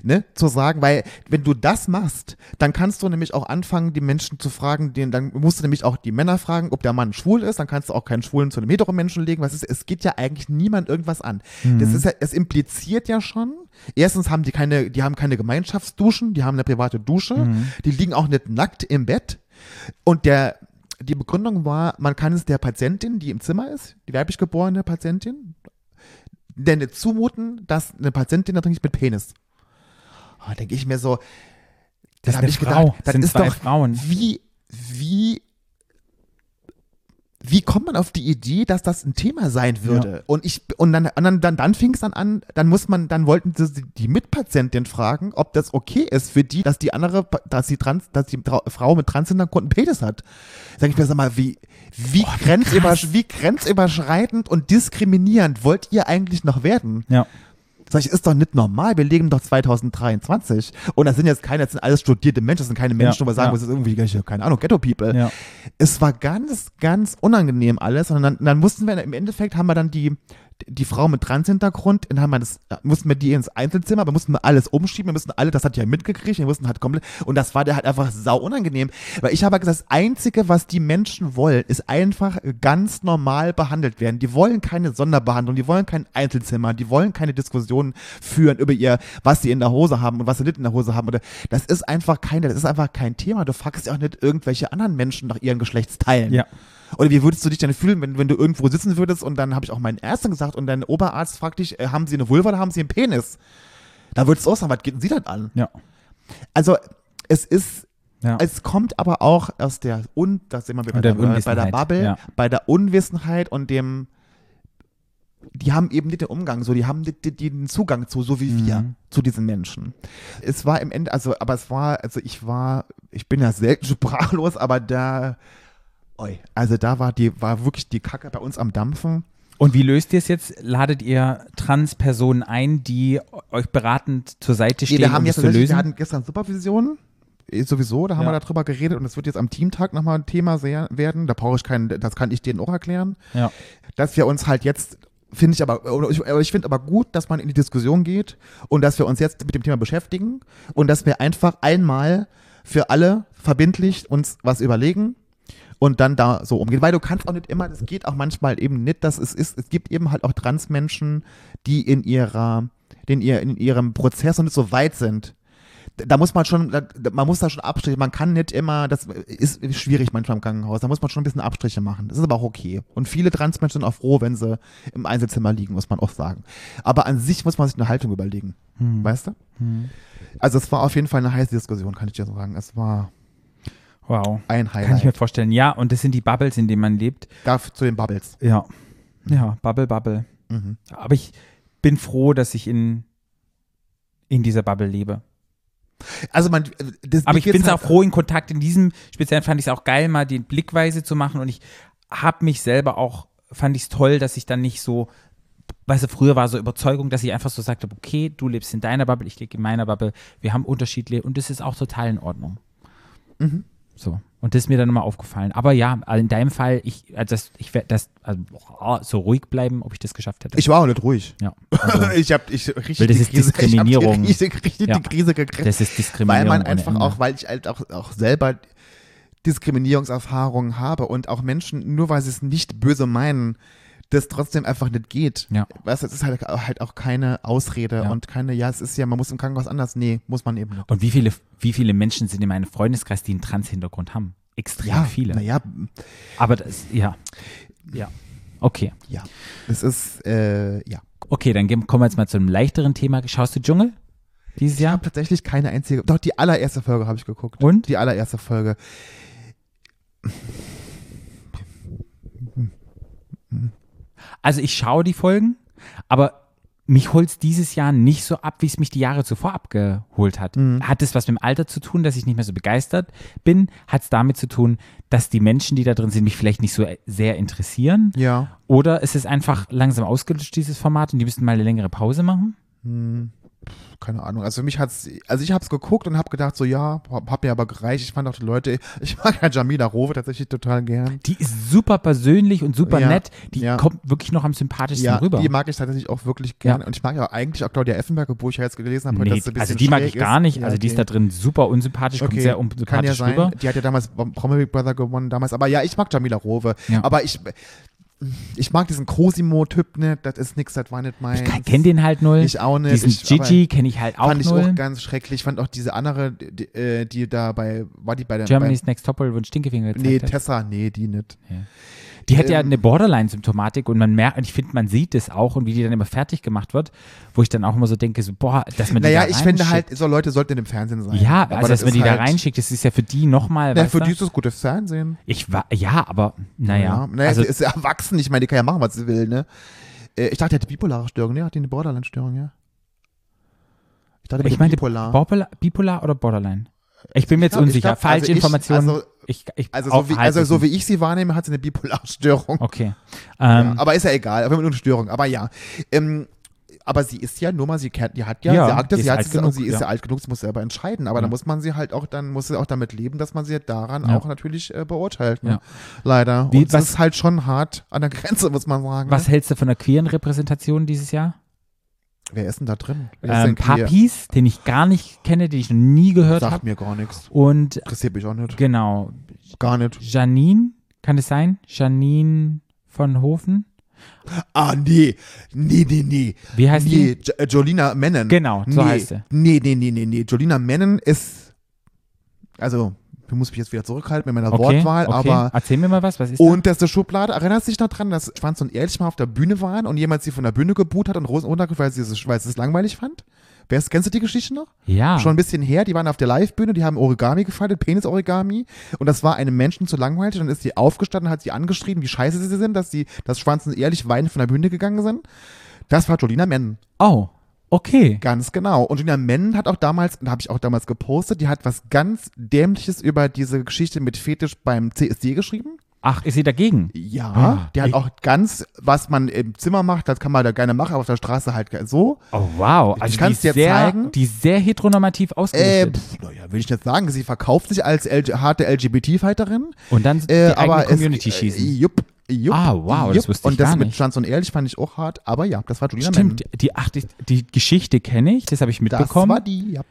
Ne, zu sagen, weil wenn du das machst, dann kannst du nämlich auch anfangen, die Menschen zu fragen, den, dann musst du nämlich auch die Männer fragen, ob der Mann schwul ist, dann kannst du auch keinen Schwulen zu einem hetero Menschen legen, was ist, es geht ja eigentlich niemand irgendwas an. Das ist ja, es impliziert ja schon, erstens haben die keine, die haben keine Gemeinschaftsduschen, die haben eine private Dusche, die liegen auch nicht nackt im Bett und der, die Begründung war, man kann es der Patientin, die im Zimmer ist, die weiblich geborene Patientin, denn nicht zumuten, dass eine Patientin da drin ist mit Penis. Da denke ich mir so, Das dann ist hab eine ich Frau. gedacht, Das sind ist zwei doch, Frauen. wie, wie, wie kommt man auf die Idee, dass das ein Thema sein würde? Und ich, und dann, und dann, dann, dann fing es dann an, dann muss man, dann wollten sie die Mitpatientin fragen, ob das okay ist für die, dass die andere, dass die Trans, dass die Trau- Frau mit Transhintergrund Penis hat. Sag ich mir, sag mal, wie, wie, grenzüber, wie grenzüberschreitend und diskriminierend wollt ihr eigentlich noch werden? Ja. Sag ich, ist doch nicht normal, wir leben doch 2023. Und das sind jetzt keine, das sind alles studierte Menschen, das sind keine Menschen, Ja, wo wir sagen, ja. das ist irgendwie, keine Ahnung, Ghetto-People. Ja. Es war ganz, ganz unangenehm alles. Und dann, dann mussten wir, im Endeffekt haben wir dann die, die Frau mit Trans-Hintergrund, dann wir das, mussten wir die ins Einzelzimmer, wir mussten alles umschieben, wir mussten alle, das hat ja mitgekriegt, wir mussten halt komplett, und das war der halt einfach sau unangenehm. Weil ich habe gesagt, das Einzige, was die Menschen wollen, ist einfach ganz normal behandelt werden. Die wollen keine Sonderbehandlung, die wollen kein Einzelzimmer, die wollen keine Diskussionen führen über ihr, was sie in der Hose haben und was sie nicht in der Hose haben. Oder das ist einfach keine, das ist einfach kein Thema. Du fragst ja auch nicht irgendwelche anderen Menschen nach ihren Geschlechtsteilen. Ja. Oder wie würdest du dich denn fühlen, wenn, wenn du irgendwo sitzen würdest und dann habe ich auch meinen Ärzten gesagt und dein Oberarzt fragt dich, äh, haben sie eine Vulva oder haben sie einen Penis? Da würdest du auch sagen, was geht denn sie das an? Ja. Also es ist, Ja. es kommt aber auch aus der, und das sehen wir bei der, der bei der Unwissenheit, Bubble, ja. bei der Unwissenheit und dem, die haben eben nicht den Umgang so, die haben nicht den- den Zugang zu, so wie wir, Mhm. zu diesen Menschen. Es war im Ende, also, aber es war, also ich war, ich bin ja selten [LAUGHS] sprachlos, aber da, also da war die, war wirklich die Kacke bei uns am Dampfen. Und wie löst ihr es jetzt? Ladet ihr Trans-Personen ein, die euch beratend zur Seite Nee, stehen, wir haben um jetzt zu lösen? wir hatten gestern Supervision. eh, Sowieso, da haben Ja. wir darüber geredet und es wird jetzt am Teamtag nochmal ein Thema sehr, werden. Da brauche ich keinen, das kann ich denen auch erklären. ja. Dass wir uns halt jetzt, finde ich aber, ich, aber ich finde aber gut, dass man in die Diskussion geht und dass wir uns jetzt mit dem Thema beschäftigen und dass wir einfach einmal für alle verbindlich uns was überlegen und dann da so umgehen. Weil du kannst auch nicht immer, das geht auch manchmal eben nicht, dass es ist, es gibt eben halt auch Transmenschen, die in ihrer, in, ihr, in ihrem Prozess noch nicht so weit sind. Da muss man schon, da, man muss da schon Abstriche, man kann nicht immer, das ist schwierig manchmal im Krankenhaus, da muss man schon ein bisschen Abstriche machen. Das ist aber auch okay. Und viele Transmenschen sind auch froh, wenn sie im Einzelzimmer liegen, muss man auch sagen. Aber an sich muss man sich eine Haltung überlegen. Hm. Weißt du? Also es war auf jeden Fall eine heiße Diskussion, kann ich dir so sagen. Es war Wow. ein Kann ich mir Highlight. vorstellen. Ja, und das sind die Bubbles, in denen man lebt. Dafür zu den Bubbles. Ja. Ja, Bubble, Bubble. Mhm. Aber ich bin froh, dass ich in, in dieser Bubble lebe. Also man, das, Aber ich bin geht's auch halt- froh, in Kontakt in diesem Speziellen fand ich es auch geil, mal die Blickweise zu machen. Und ich habe mich selber auch, fand ich es toll, dass ich dann nicht so, weißt du, früher war so Überzeugung, dass ich einfach so sagte, okay, du lebst in deiner Bubble, ich lebe in meiner Bubble, wir haben unterschiedliche und das ist auch total in Ordnung. Mhm. So. Und das ist mir dann nochmal aufgefallen. Aber ja, in deinem Fall, ich, also das, ich werde das, also boah, so ruhig bleiben, ob ich das geschafft hätte. Ich war auch nicht ruhig. ja. Also, [LAUGHS] ich habe ich richtig das die ist Krise, Diskriminierung. Ich hab die richtig, Ja. die Krise gekriegt. das ist Diskriminierung. weil man einfach auch, weil ich halt auch, auch selber Diskriminierungserfahrungen habe und auch Menschen, nur weil sie es nicht böse meinen, das trotzdem einfach nicht geht. Ja. Weißt du, es ist halt, halt auch keine Ausrede Ja. und keine, ja, es ist ja, man muss im Krankenhaus anders. Nee, muss man eben nicht. Und wie viele, wie viele Menschen sind in meinem Freundeskreis, die einen Trans-Hintergrund haben? extrem viele. Naja, Aber das, ja. Ja. Okay. ja. Es ist, äh, ja. Okay, dann gehen- kommen wir jetzt mal zu einem leichteren Thema. Schaust du Dschungel dieses Ich Jahr? habe tatsächlich keine einzige, doch die allererste Folge habe ich geguckt. Und? Die allererste Folge. Also ich schaue die Folgen, aber mich holt es dieses Jahr nicht so ab, wie es mich die Jahre zuvor abgeholt hat. Mhm. Hat es was mit dem Alter zu tun, dass ich nicht mehr so begeistert bin? Hat es damit zu tun, dass die Menschen, die da drin sind, mich vielleicht nicht so sehr interessieren? Ja. Oder ist es einfach langsam ausgelutscht, dieses Format, und die müssten mal eine längere Pause machen? Hm, keine Ahnung. Also für mich hat's, also ich habe es geguckt und habe gedacht so, ja, hab, hab mir aber gereicht. Ich fand auch die Leute, [LAUGHS] ich mag ja Jamila Rowe tatsächlich total gern. Die ist super persönlich und super Ja, nett. Die ja. kommt wirklich noch am sympathischsten Ja, rüber. die mag ich tatsächlich auch wirklich gern. Und ich mag ja eigentlich auch Claudia Effenberg, obwohl ich ja jetzt gelesen habe, Nee, dass sie ein bisschen also die mag ich gar nicht. Also die ist da drin super unsympathisch, kommt Okay, sehr kann ja unsympathisch sein. rüber. Die hat ja damals Promi Big Brother gewonnen damals. Aber ja, ich mag Jamila Rowe. Aber ich, ich mag diesen Cosimo-Typ nicht. Das ist nix, das war nicht mein. Ich kenne den halt null. Ich auch nicht. Diesen Ich- Gigi kenne ich halt auch Fand ich null. auch ganz schrecklich. Ich fand auch diese andere, die, äh, die da bei, war die bei der. Germany's Next Topmodel, wo ein Stinkefinger bei, Nee, gezeigt hat. Tessa, nee, die nicht. Die hat ja eine Borderline-Symptomatik und man merkt, und ich finde, man sieht es auch und wie die dann immer fertig gemacht wird, wo ich dann auch immer so denke, so, boah, dass man die Naja, da ich finde halt, so Leute sollten im Fernsehen sein. Ja, Aber also das dass man die da halt- reinschickt, das ist ja für die nochmal, weißt für die ist das gutes Fernsehen. Ich war, ja, aber naja. Naja, also, sie ist ja erwachsen. Ich meine, die kann ja machen, was sie will, ne? Äh, Ich dachte, die hat bipolare Störung. Ne, hat die eine Borderline-Störung, ja? Ich dachte, ich meinte bipolar. bipolar, bipolar oder Borderline? Ich bin mir jetzt glaub- ich unsicher. glaub, also Falsche ich- Informationen. also- ich, ich, Also, so wie, also so wie ich sie wahrnehme, hat sie eine bipolare-Störung. Okay. Ja, Ähm, aber ist ja egal, aber nur eine Störung. Aber ja. Ähm, aber sie ist ja nur mal, sie kennt, die hat ja, Ja, sagt ja, die sie, hat es- genug, sie ist ja. ja. alt genug, sie muss selber entscheiden. Aber Ja. dann muss man sie halt auch, dann muss sie auch damit leben, dass man sie daran Ja. auch natürlich äh, beurteilt. Ne? Ja. Leider. Wie- Und was- das ist halt schon hart an der Grenze, muss man sagen. was ne? hältst du von der queeren Repräsentation dieses Jahr? Wer ist denn da drin? Ähm? Papis, den ich gar nicht kenne, den ich noch nie gehört Sagt habe. mir gar nichts. Und Interessiert mich auch nicht. genau, Gar nicht. Janine, kann es sein? Janine von Hofen? Ah, nee. Nee, nee, nee. Wie heißt nee, die? Jo- äh, Jolina Mennen. Genau, so nee, heißt sie. Nee, nee, nee, nee, nee. Jolina Mennen ist, also, ich muss mich jetzt wieder zurückhalten mit meiner Okay, Wortwahl, okay. aber Erzähl mir mal was, was ist unterste Schublade. Erinnerst du dich noch dran, dass Schwanz und Ehrlich mal auf der Bühne waren und jemand sie von der Bühne geboot hat und Rosen runtergeguckt, weil sie es, weil sie es langweilig fand? Wer kennst du die Geschichte noch? da? Ja. Schon ein bisschen her, die waren auf der Live-Bühne, die haben Origami gefaltet, Penis-Origami und das war einem Menschen zu langweilig und dann ist sie aufgestanden, hat sie angeschrien, wie scheiße sie sind, dass sie, dass Schwanz und Ehrlich weinend von der Bühne gegangen sind. Das war Jolina Mennen. Oh, okay. Ganz genau. Und Julia Menn hat auch damals, da habe ich auch damals gepostet, die hat was ganz Dämliches über diese Geschichte mit Fetisch beim CSD geschrieben. Ach, ist sie dagegen? Ja, Ah, die hat auch ganz, was man im Zimmer macht, das kann man da gerne machen, aber auf der Straße halt so. Oh, wow. Also Ich kann's die ist dir sehr, zeigen. Die ist sehr heteronormativ Äh, ausgerichtet. pf, naja, will ich nicht sagen, sie verkauft sich als L harte LGBT-Fighterin. Und dann die Äh, eigene aber Community es, schießen. Äh, jupp, jupp, Ah, wow, das wusste ich Und das mit nicht. Schwanz und Ehrlich fand ich auch hart, aber ja, das war Julia Stimmt, die, ach, die, die Geschichte kenne ich, das habe ich Das mitbekommen. war die, ja.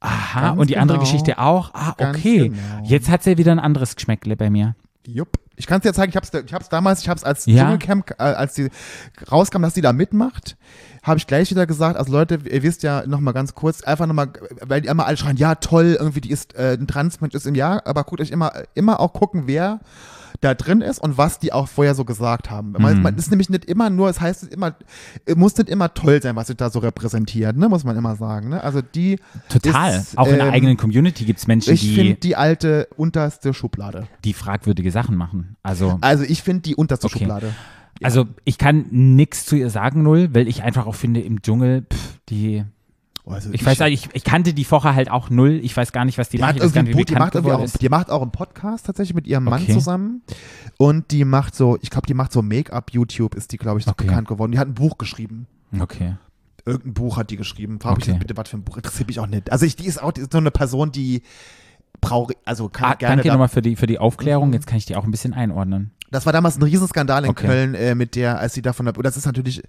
Aha, ganz und die andere genau. Geschichte auch. Ah, okay. genau. Jetzt hat sie ja wieder ein anderes Geschmäckle bei mir. Jupp. Ich kann es dir zeigen, ich habe es ich hab's damals, ich habe es als Ja. Dschungelcamp, äh, als die rauskam, dass die da mitmacht, habe ich gleich wieder gesagt, also Leute, ihr wisst ja noch mal ganz kurz, einfach noch mal, weil die immer alle schreien, ja toll, irgendwie die ist, äh, ein Transmensch ist im Jahr, aber guckt euch immer, immer auch gucken, wer da drin ist und was die auch vorher so gesagt haben. Man, Mhm. man ist nämlich nicht immer nur, es heißt immer, es muss nicht immer toll sein, was sie da so repräsentiert, ne, muss man immer sagen, ne? Also die Total. Ist, auch in der ähm, eigenen Community gibt es Menschen, ich die, finde die alte unterste Schublade. die fragwürdige Sachen machen. Also, Also ich finde die unterste Okay. Schublade. Ja. also ich kann nichts zu ihr sagen, null, weil ich einfach auch finde, im Dschungel, pff, die. Also Ich weiß ich, ich kannte die vorher halt auch null. Ich weiß gar nicht, was die, Die macht. Ich irgendwie, nicht, die, macht irgendwie auch, die macht auch einen Podcast tatsächlich mit ihrem Mann Okay. zusammen. Und die macht so, ich glaube, die macht so Make-up-YouTube, ist die, glaube ich, so Okay. bekannt geworden. Die hat ein Buch geschrieben. Okay. Irgendein Buch hat die geschrieben. Frag mich Okay. jetzt bitte, was für ein Buch. Interessiert mich auch nicht. Also ich, die ist auch die ist so eine Person, die braucht, also kann Ah, gerne. danke Da, nochmal für die, für die Aufklärung. Mhm. Jetzt kann ich die auch ein bisschen einordnen. das war damals ein Riesenskandal in Okay. Köln äh, mit der, als sie davon, das ist natürlich,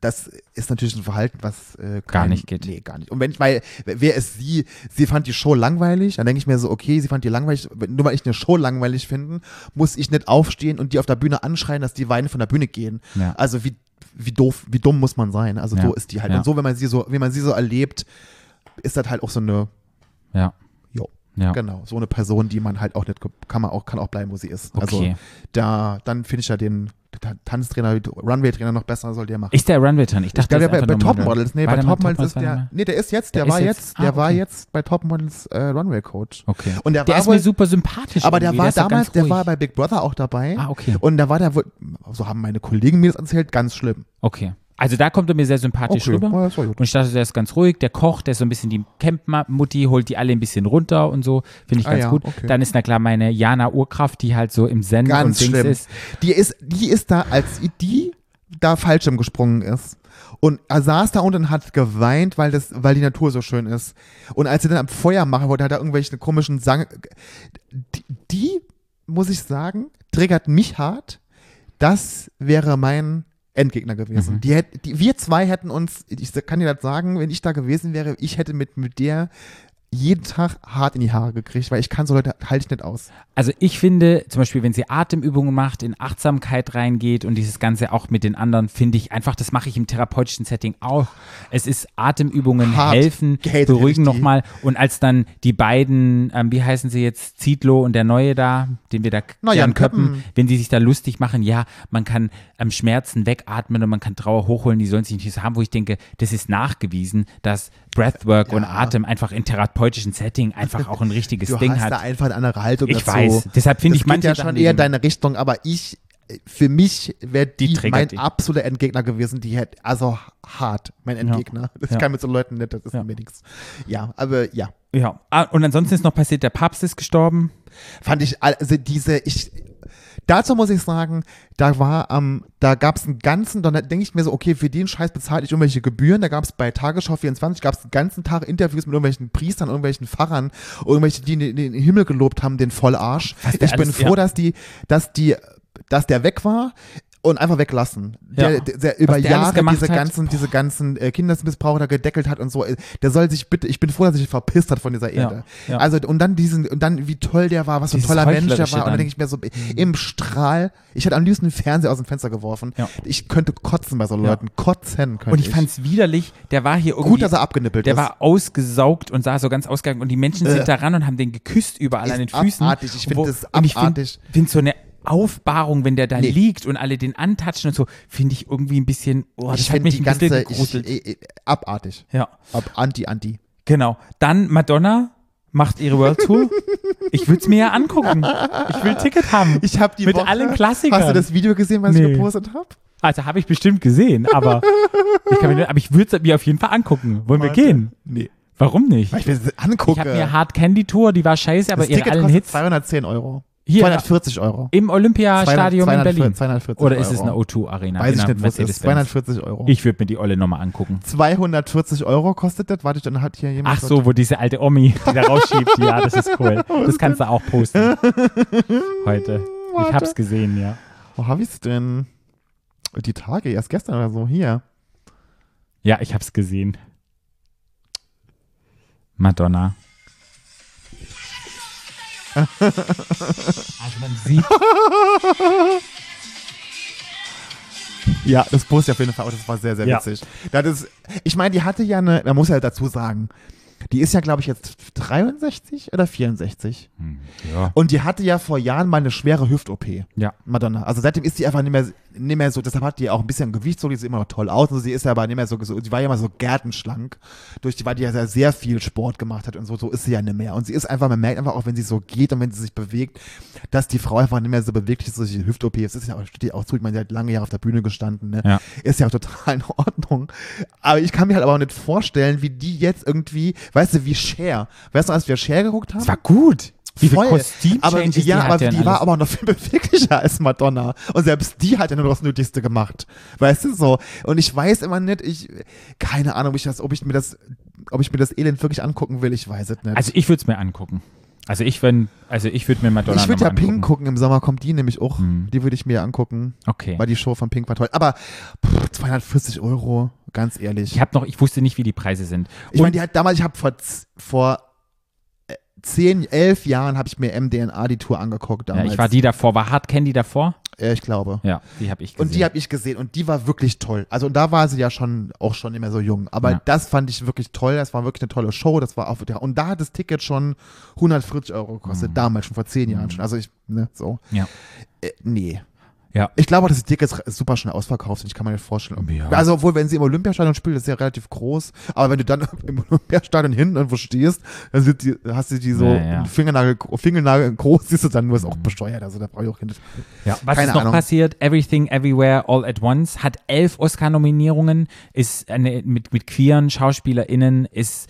das ist natürlich ein Verhalten, was äh, Gar kein- nicht geht. Nee, gar nicht. Und wenn ich, weil, wer ist sie? Sie fand die Show langweilig. Dann denke ich mir so, okay, sie fand die langweilig. Nur weil ich eine Show langweilig finde, muss ich nicht aufstehen und die auf der Bühne anschreien, dass die Weine von der Bühne gehen. Ja. Also wie, wie doof, wie dumm muss man sein? Also Ja. so ist die halt. Ja. Und so, wenn man sie so, wie man sie so erlebt, ist das halt auch so eine, Ja. Ja. Genau, so eine Person, die man halt auch nicht, kann man auch, kann auch bleiben, wo sie ist. Also Okay. da, dann finde ich ja den Ta- Tanztrainer, Runway-Trainer noch besser, soll der machen. Ist der Runway-Tan? Ich Ich dachte, glaube, der bei, ist bei Topmodels, nee, War bei der Topmodels ist war der der, nee, der ist jetzt, Der der, ist war jetzt- jetzt, ah, der war okay. jetzt bei Topmodels äh, Runway-Coach. Okay. Und der Der war ist wohl, mir super sympathisch. aber der war ist ganz damals, der war bei Big Brother auch dabei. Ah, okay. Und da war der wohl, so haben meine Kollegen mir das erzählt, ganz schlimm. Okay. Also da kommt er mir sehr sympathisch Okay, rüber. ja. Und ich dachte, der ist ganz ruhig, der kocht, der ist so ein bisschen die Camp-Mutti, holt die alle ein bisschen runter und so. Finde ich Ah ganz ja, gut. okay. Dann ist na klar meine Jana Urkraft, die halt so im Zen und Ganz Dings schlimm. ist. Die ist, die ist da, als die da Fallschirm gesprungen ist. Und er saß da unten und hat geweint, weil, das, weil die Natur so schön ist. Und als sie dann am Feuer machen wollte, hat er irgendwelche komischen Sang. Die, die, muss ich sagen, triggert mich hart. Das wäre mein Endgegner gewesen. Mhm. Die hätt, die, wir zwei hätten uns, ich kann dir das sagen, wenn ich da gewesen wäre, ich hätte mit, mit der jeden Tag hart in die Haare gekriegt, weil ich kann so Leute halte ich nicht aus. Also ich finde, zum Beispiel, wenn sie Atemübungen macht, in Achtsamkeit reingeht und dieses Ganze auch mit den anderen, finde ich einfach, das mache ich im therapeutischen Setting auch. Es ist Atemübungen Hart. helfen, Gehatet beruhigen nochmal. Und als dann die beiden, ähm, wie heißen sie jetzt, Zietlow und der Neue da, den wir da Na, Jan Jan Köppen, Köppen. wenn die sich da lustig machen, ja, man kann ähm, Schmerzen wegatmen und man kann Trauer hochholen, die sollen sich nicht so haben, wo ich denke, das ist nachgewiesen, dass Breathwork und Ja. Atem einfach in therapeutischen Setting einfach auch ein richtiges Du Ding hast hat. da einfach eine andere Haltung Ich dazu. weiß. Deshalb finde ich manche ja schon die eher deine Richtung, aber ich, für mich wäre Die die, mein dich. absoluter Endgegner gewesen. Die hätte, also hart, mein Endgegner. Das Ja. kann mit so Leuten nicht, das ist Ja. mir nichts. Ja, aber ja. Ja, ah, und ansonsten ist noch passiert, der Papst ist gestorben. Fand ich, also diese, ich, dazu muss ich sagen, da war, ähm, da gab es einen ganzen, dann denke ich mir so, okay, für den Scheiß bezahle ich irgendwelche Gebühren. Da gab es bei Tagesschau 24, gab es den ganzen Tag Interviews mit irgendwelchen Priestern, irgendwelchen Pfarrern, irgendwelche, die den, den Himmel gelobt haben, den Vollarsch. Ich bin alles- froh, ja. dass die, dass die, dass der weg war. Und einfach weglassen. Der, Ja. der, der über der Jahre diese hat. ganzen, diese ganzen äh, Kindesmissbraucher da gedeckelt hat und so. Äh, Der soll sich bitte, ich bin froh, dass er sich verpisst hat von dieser Erde. ja. Also, und dann diesen, und dann, wie toll der war, was für ein toller Mensch der war. Und dann denke ich mir so, im Strahl, ich hätte am liebsten einen Fernseher aus dem Fenster geworfen. Ja. Ich könnte kotzen bei so Leuten. Kotzen könnte Und ich fand's widerlich, der war hier irgendwie, Gut, dass er abgenippelt der ist. war ausgesaugt und sah so ganz ausgegangen und die Menschen sind Äh. daran und haben den geküsst überall Ist an den Füßen. abartig. Ich find Wo- das Und ich finde abartig. find so eine Aufbahrung, wenn der da Nee. liegt und alle den antatschen und so, finde ich irgendwie ein bisschen, oh, das ich hat mich die ein ganze, bisschen ich, gegruselt. äh, äh, abartig. ja, Ab, anti, anti. genau. Dann Madonna macht ihre World Tour. ich würde es mir ja angucken. Ich will ein Ticket haben. Ich habe die Mit Woche, allen Klassikern. Hast du das Video gesehen, was Nee. ich gepostet habe? Also habe ich bestimmt gesehen, aber ich, kann mir, aber ich würde es mir auf jeden Fall angucken. Wollen wir Warte. gehen? Nee. Warum nicht? Weil ich mir das angucke. Ich habe mir Hard Candy Tour, die war scheiße, aber das ihre Ticket allen Hits 210 Euro. Hier, 240 Euro. im Olympiastadion in 240, Berlin. 240 Oder ist es eine O2 Arena? Weiß in ich einer nicht, was ist. Mercedes-Benz? 240 Euro. Ich würde mir die Olle nochmal angucken. 240 Euro kostet das. Warte, dann hat hier jemand. Ach so, wo diese alte Omi, die da rausschiebt. Ja, das ist cool. [LAUGHS] Das kannst du auch posten. [LAUGHS] Heute. Ich hab's gesehen, ja. Wo hab ich's denn? Die Tage, erst gestern oder so. Hier. Ja, ich hab's gesehen. Madonna. [LAUGHS] Also man sieht, Ja, das Post auf jeden Fall. Das war sehr, sehr Ja. witzig. Das ist, ich meine, die hatte ja eine, man muss ja dazu sagen, die ist ja, glaube ich, jetzt 63 oder 64. ja. Und die hatte ja vor Jahren mal eine schwere Hüft-OP. ja. Madonna. Also seitdem ist sie einfach nicht mehr, nicht mehr so, deshalb hat die auch ein bisschen Gewicht, so die sieht immer noch toll aus. Und sie ist ja aber nicht mehr so, so sie war ja immer so gärtenschlank, durch die, weil die ja sehr, sehr viel Sport gemacht hat und so, so ist sie ja nicht mehr. Und sie ist einfach, man merkt einfach auch, wenn sie so geht und wenn sie sich bewegt, dass die Frau einfach nicht mehr so beweglich ist, durch die Hüft-OP. Es ist ja auch, steht ja auch zu, ich meine, sie hat lange Jahre auf der Bühne gestanden, ne? Ja. Ist ja auch total in Ordnung. Aber ich kann mir halt aber auch nicht vorstellen, wie die jetzt irgendwie, weißt du, wie Cher. Weißt du, als wir Cher geguckt haben? Es war gut. Wie Voll. Kostüm aber, Changes ja, die aber die war aber noch viel [LAUGHS] beweglicher als Madonna. Und selbst die hat ja nur das Nötigste gemacht. Weißt du so? Und ich weiß immer nicht, ich, keine Ahnung, ob ich das, ob ich mir das, ob ich mir das Elend wirklich angucken will, ich weiß es nicht. Also ich würde es mir angucken. Also ich wenn, also ich würde mir Madonna ich würde ja Pink angucken. gucken, im Sommer kommt die nämlich auch. Mhm. Die würde ich mir angucken, Okay. weil die Show von Pink war toll. Aber pff, 240 Euro, ganz ehrlich. Ich habe noch, ich wusste nicht, wie die Preise sind. Ich Und- meine, die hat damals, ich habe vor, vor 10, 11 Jahren habe ich mir MDNA die Tour angeguckt ja, damals. ich war die davor. War Hard Candy davor? Ja, ich glaube. Ja, die habe ich gesehen. Und die habe ich gesehen und die war wirklich toll. Also und da war sie ja schon auch schon immer so jung. Aber Ja. das fand ich wirklich toll. Das war wirklich eine tolle Show. Das war auch und da hat das Ticket schon 140 Euro gekostet. Damals schon vor zehn Jahren schon. Also ich ne so. Mhm. Ja. Äh, nee. Ja. Ich glaube, dass die Tickets super schnell ausverkauft sind. Ich kann mir nicht vorstellen. Ja. Also, obwohl, wenn sie im Olympiastadion spielt, ist ja relativ groß. Aber wenn du dann [LAUGHS] im Olympiastadion hinten irgendwo stehst, dann sind die, hast du die so Ja, ja. Fingernagel, Fingernagel groß, siehst du dann, nur ist auch besteuert. Also, da brauche ich auch hin. Ja, was Keine ist noch Ahnung. passiert? Everything Everywhere All at Once hat elf Oscar-Nominierungen, ist eine, mit, mit queeren SchauspielerInnen, ist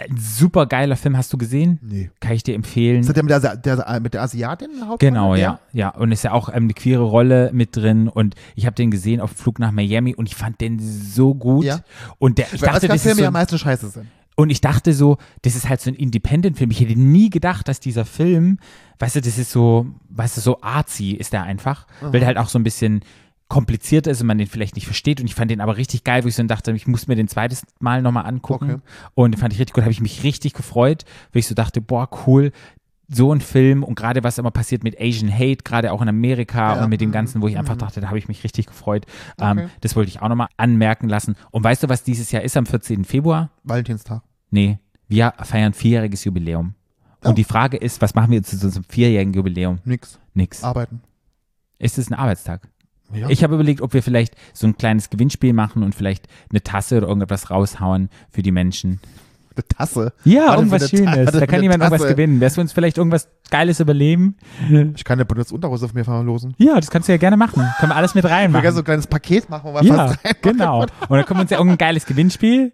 ein super geiler Film. Hast du gesehen? Nee. Kann ich dir empfehlen. Ist das der mit der, der, mit der Asiatin Hauptrolle? Genau, Der? ja, ja. Und ist ja auch ähm, eine queere Rolle mit drin. Und ich habe den gesehen auf dem Flug nach Miami und ich fand den so gut. Ja. Und der, ich Weil dachte, das ist Oscar-Filme so ja meistens scheiße sind. und ich dachte so, das ist halt so ein Independent-Film. Ich hätte nie gedacht, dass dieser Film, weißt du, das ist so, weißt du, so artsy ist der einfach, weil der halt auch so ein bisschen kompliziert ist und man den vielleicht nicht versteht. Und ich fand den aber richtig geil, wo ich so dachte, ich muss mir den zweites Mal nochmal angucken. Okay. Und den fand ich richtig gut, habe ich mich richtig gefreut, weil ich so dachte, boah, cool, so ein Film und gerade was immer passiert mit Asian Hate, gerade auch in Amerika Ja. und mit dem Mhm. Ganzen, wo ich einfach dachte, da habe ich mich richtig gefreut. Ähm, Okay. das wollte ich auch nochmal anmerken lassen. Und weißt du, was dieses Jahr ist am 14. Februar? Valentinstag. Nee, wir feiern vierjähriges Jubiläum. Und Oh. die Frage ist, was machen wir zu unserem vierjährigen Jubiläum? Nix. Nix. Arbeiten. Ist es ein Arbeitstag? Ja. Ich habe überlegt, ob wir vielleicht so ein kleines Gewinnspiel machen und vielleicht eine Tasse oder irgendetwas raushauen für die Menschen. Eine Tasse. Ja, irgendwas Schönes. Da kann jemand irgendwas Tasse. gewinnen. Wirst du uns vielleicht irgendwas Geiles überleben? Ich kann eine benutzt Unterhose auf mir verlosen. Ja, das kannst du ja gerne machen. Können wir alles mit Ich will gerne reinmachen. so ein kleines Paket machen, wo man Ja, fast rein genau. Und dann können wir uns ja irgendein geiles Gewinnspiel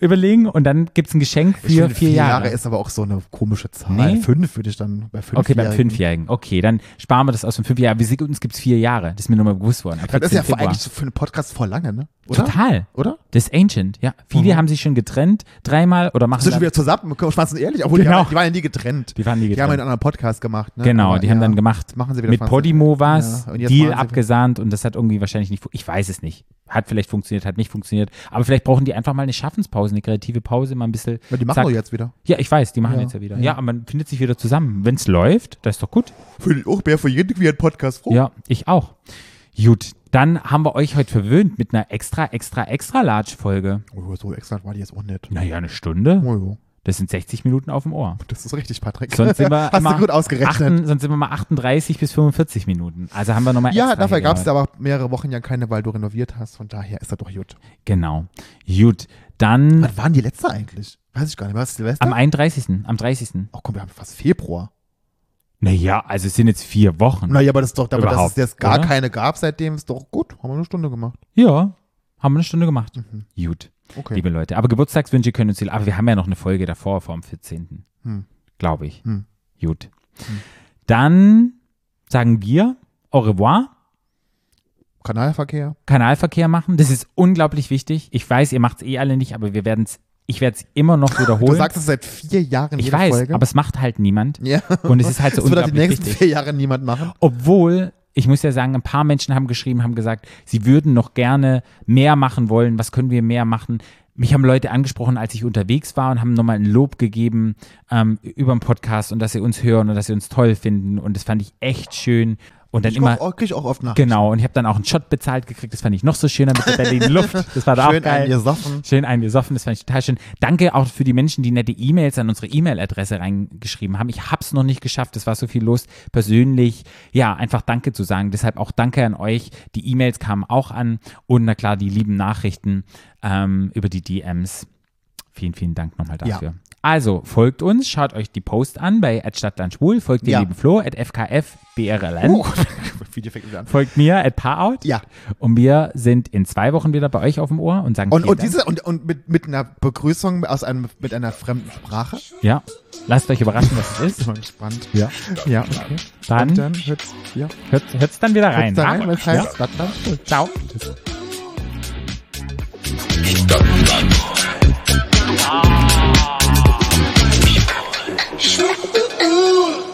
überlegen und dann gibt es ein Geschenk für finde, vier Jahre. ist aber auch so eine komische Zahl. Nee? Fünf würde ich dann bei fünf Okay, beim Jährigen. Fünfjährigen. Okay, dann sparen wir das aus dem Fünfjährigen. Wir sind, uns gibt es vier Jahre. Das ist mir nur mal bewusst worden. Das ist ja 14. vor, Februar. eigentlich so für einen Podcast vor lange, ne? Oder? Total. Oder? Das ist ancient, ja. Viele Mhm. haben sich schon getrennt, dreimal oder machen Sind schon wieder zusammen, schwarz und ehrlich, obwohl Genau. die, die waren ja nie getrennt. Die waren nie Die haben getrennt. einen anderen Podcast gemacht, ne? Genau, Aber die haben ja, dann gemacht, machen sie wieder mit Podimo was, Ja, Deal abgesahnt und das hat irgendwie wahrscheinlich nicht, ich weiß es nicht. Hat vielleicht funktioniert, hat nicht funktioniert. Aber vielleicht brauchen die einfach mal eine Schaffenspause, eine kreative Pause, mal ein bisschen. Ja, die machen zack. doch jetzt wieder. Ja, ich weiß, die machen Ja, jetzt ja wieder. ja. Ja, aber man findet sich wieder zusammen. Wenn es läuft, das ist doch gut. Für auch mehr für jeden queeren Podcast froh. Ja, ich auch. Gut, dann haben wir euch heute verwöhnt mit einer extra, extra, extra large Folge. Oh, so extra war die jetzt auch nicht. Naja, eine Stunde. Oh, jo. Das sind 60 Minuten auf dem Ohr. das ist richtig, Patrick. Sonst sind wir [LAUGHS] Hast du gut ausgerechnet. achten, sonst sind wir mal 38 bis 45 Minuten. Also haben wir nochmal ja, extra dafür hier gab es aber mehrere Wochen ja keine, weil du renoviert hast. Von daher ist das doch gut. Genau. Gut, dann Was waren die letzte eigentlich? Weiß ich gar nicht. Was Silvester? am 31. Am 30. oh komm, wir haben fast Februar. Naja, also es sind jetzt vier Wochen. Naja, aber das ist doch, aber dass es jetzt gar oder? keine gab seitdem, ist doch gut. Haben wir eine Stunde gemacht. Ja, haben wir eine Stunde gemacht. Mhm. Gut, Okay. liebe Leute. Aber Geburtstagswünsche können uns, aber wir haben ja noch eine Folge davor, vor dem 14. Hm. Glaube ich. Hm. Gut. Dann sagen wir au revoir. Kanalverkehr. Kanalverkehr machen. Das ist unglaublich wichtig. Ich weiß, ihr macht es eh alle nicht, aber wir werden es, ich werde es immer noch Du wiederholen. sagst es seit vier Jahren ich weiß, Folge. aber es macht halt niemand. ja. Und es ist halt so [LAUGHS] das wird halt die unglaublich nächsten wichtig. vier Jahre niemand machen. Obwohl, ich muss ja sagen, ein paar Menschen haben geschrieben, haben gesagt, sie würden noch gerne mehr machen wollen. Was können wir mehr machen? Mich haben Leute angesprochen, als ich unterwegs war und haben nochmal ein Lob gegeben ähm, über den Podcast und dass sie uns hören und dass sie uns toll finden. Und das fand ich echt schön. Und dann Ich immer, krieg ich auch oft nach. genau, und ich habe dann auch einen Shot bezahlt gekriegt. Das fand ich noch so schöner mit der Berlin Luft. [LAUGHS] Das war da Schön auch geil. einen gesoffen. Schön eingesoffen, das fand ich total schön. Danke auch für die Menschen, die nette E-Mails an unsere E-Mail-Adresse reingeschrieben haben. Ich hab's noch nicht geschafft, es war so viel los. Persönlich, ja, einfach Danke zu sagen. Deshalb auch Danke an euch. Die E-Mails kamen auch an und na klar, die lieben Nachrichten ähm, über die DMs. Vielen, vielen Dank nochmal Ja. Also, folgt uns, schaut euch die Post an bei @stadtlandschwul, folgt dem Ja. lieben Flo, at FKFBRLN, Uh, [LAUGHS] Video fängt wieder an. folgt mir, at Paarout. Ja. Und wir sind in zwei Wochen wieder bei euch auf dem Ohr und sagen Und, und diese und, und mit, mit einer Begrüßung aus einem mit einer fremden Sprache. Ja, lasst euch überraschen, was es Ich ist. bin mal gespannt. Ja. Ja, okay. Dann, Und dann hört's, ja, hört, hört's dann wieder rein. hört's da rein, wa? weil es heißt Stadtland. Ciao. Stadtland. Ah. Shut the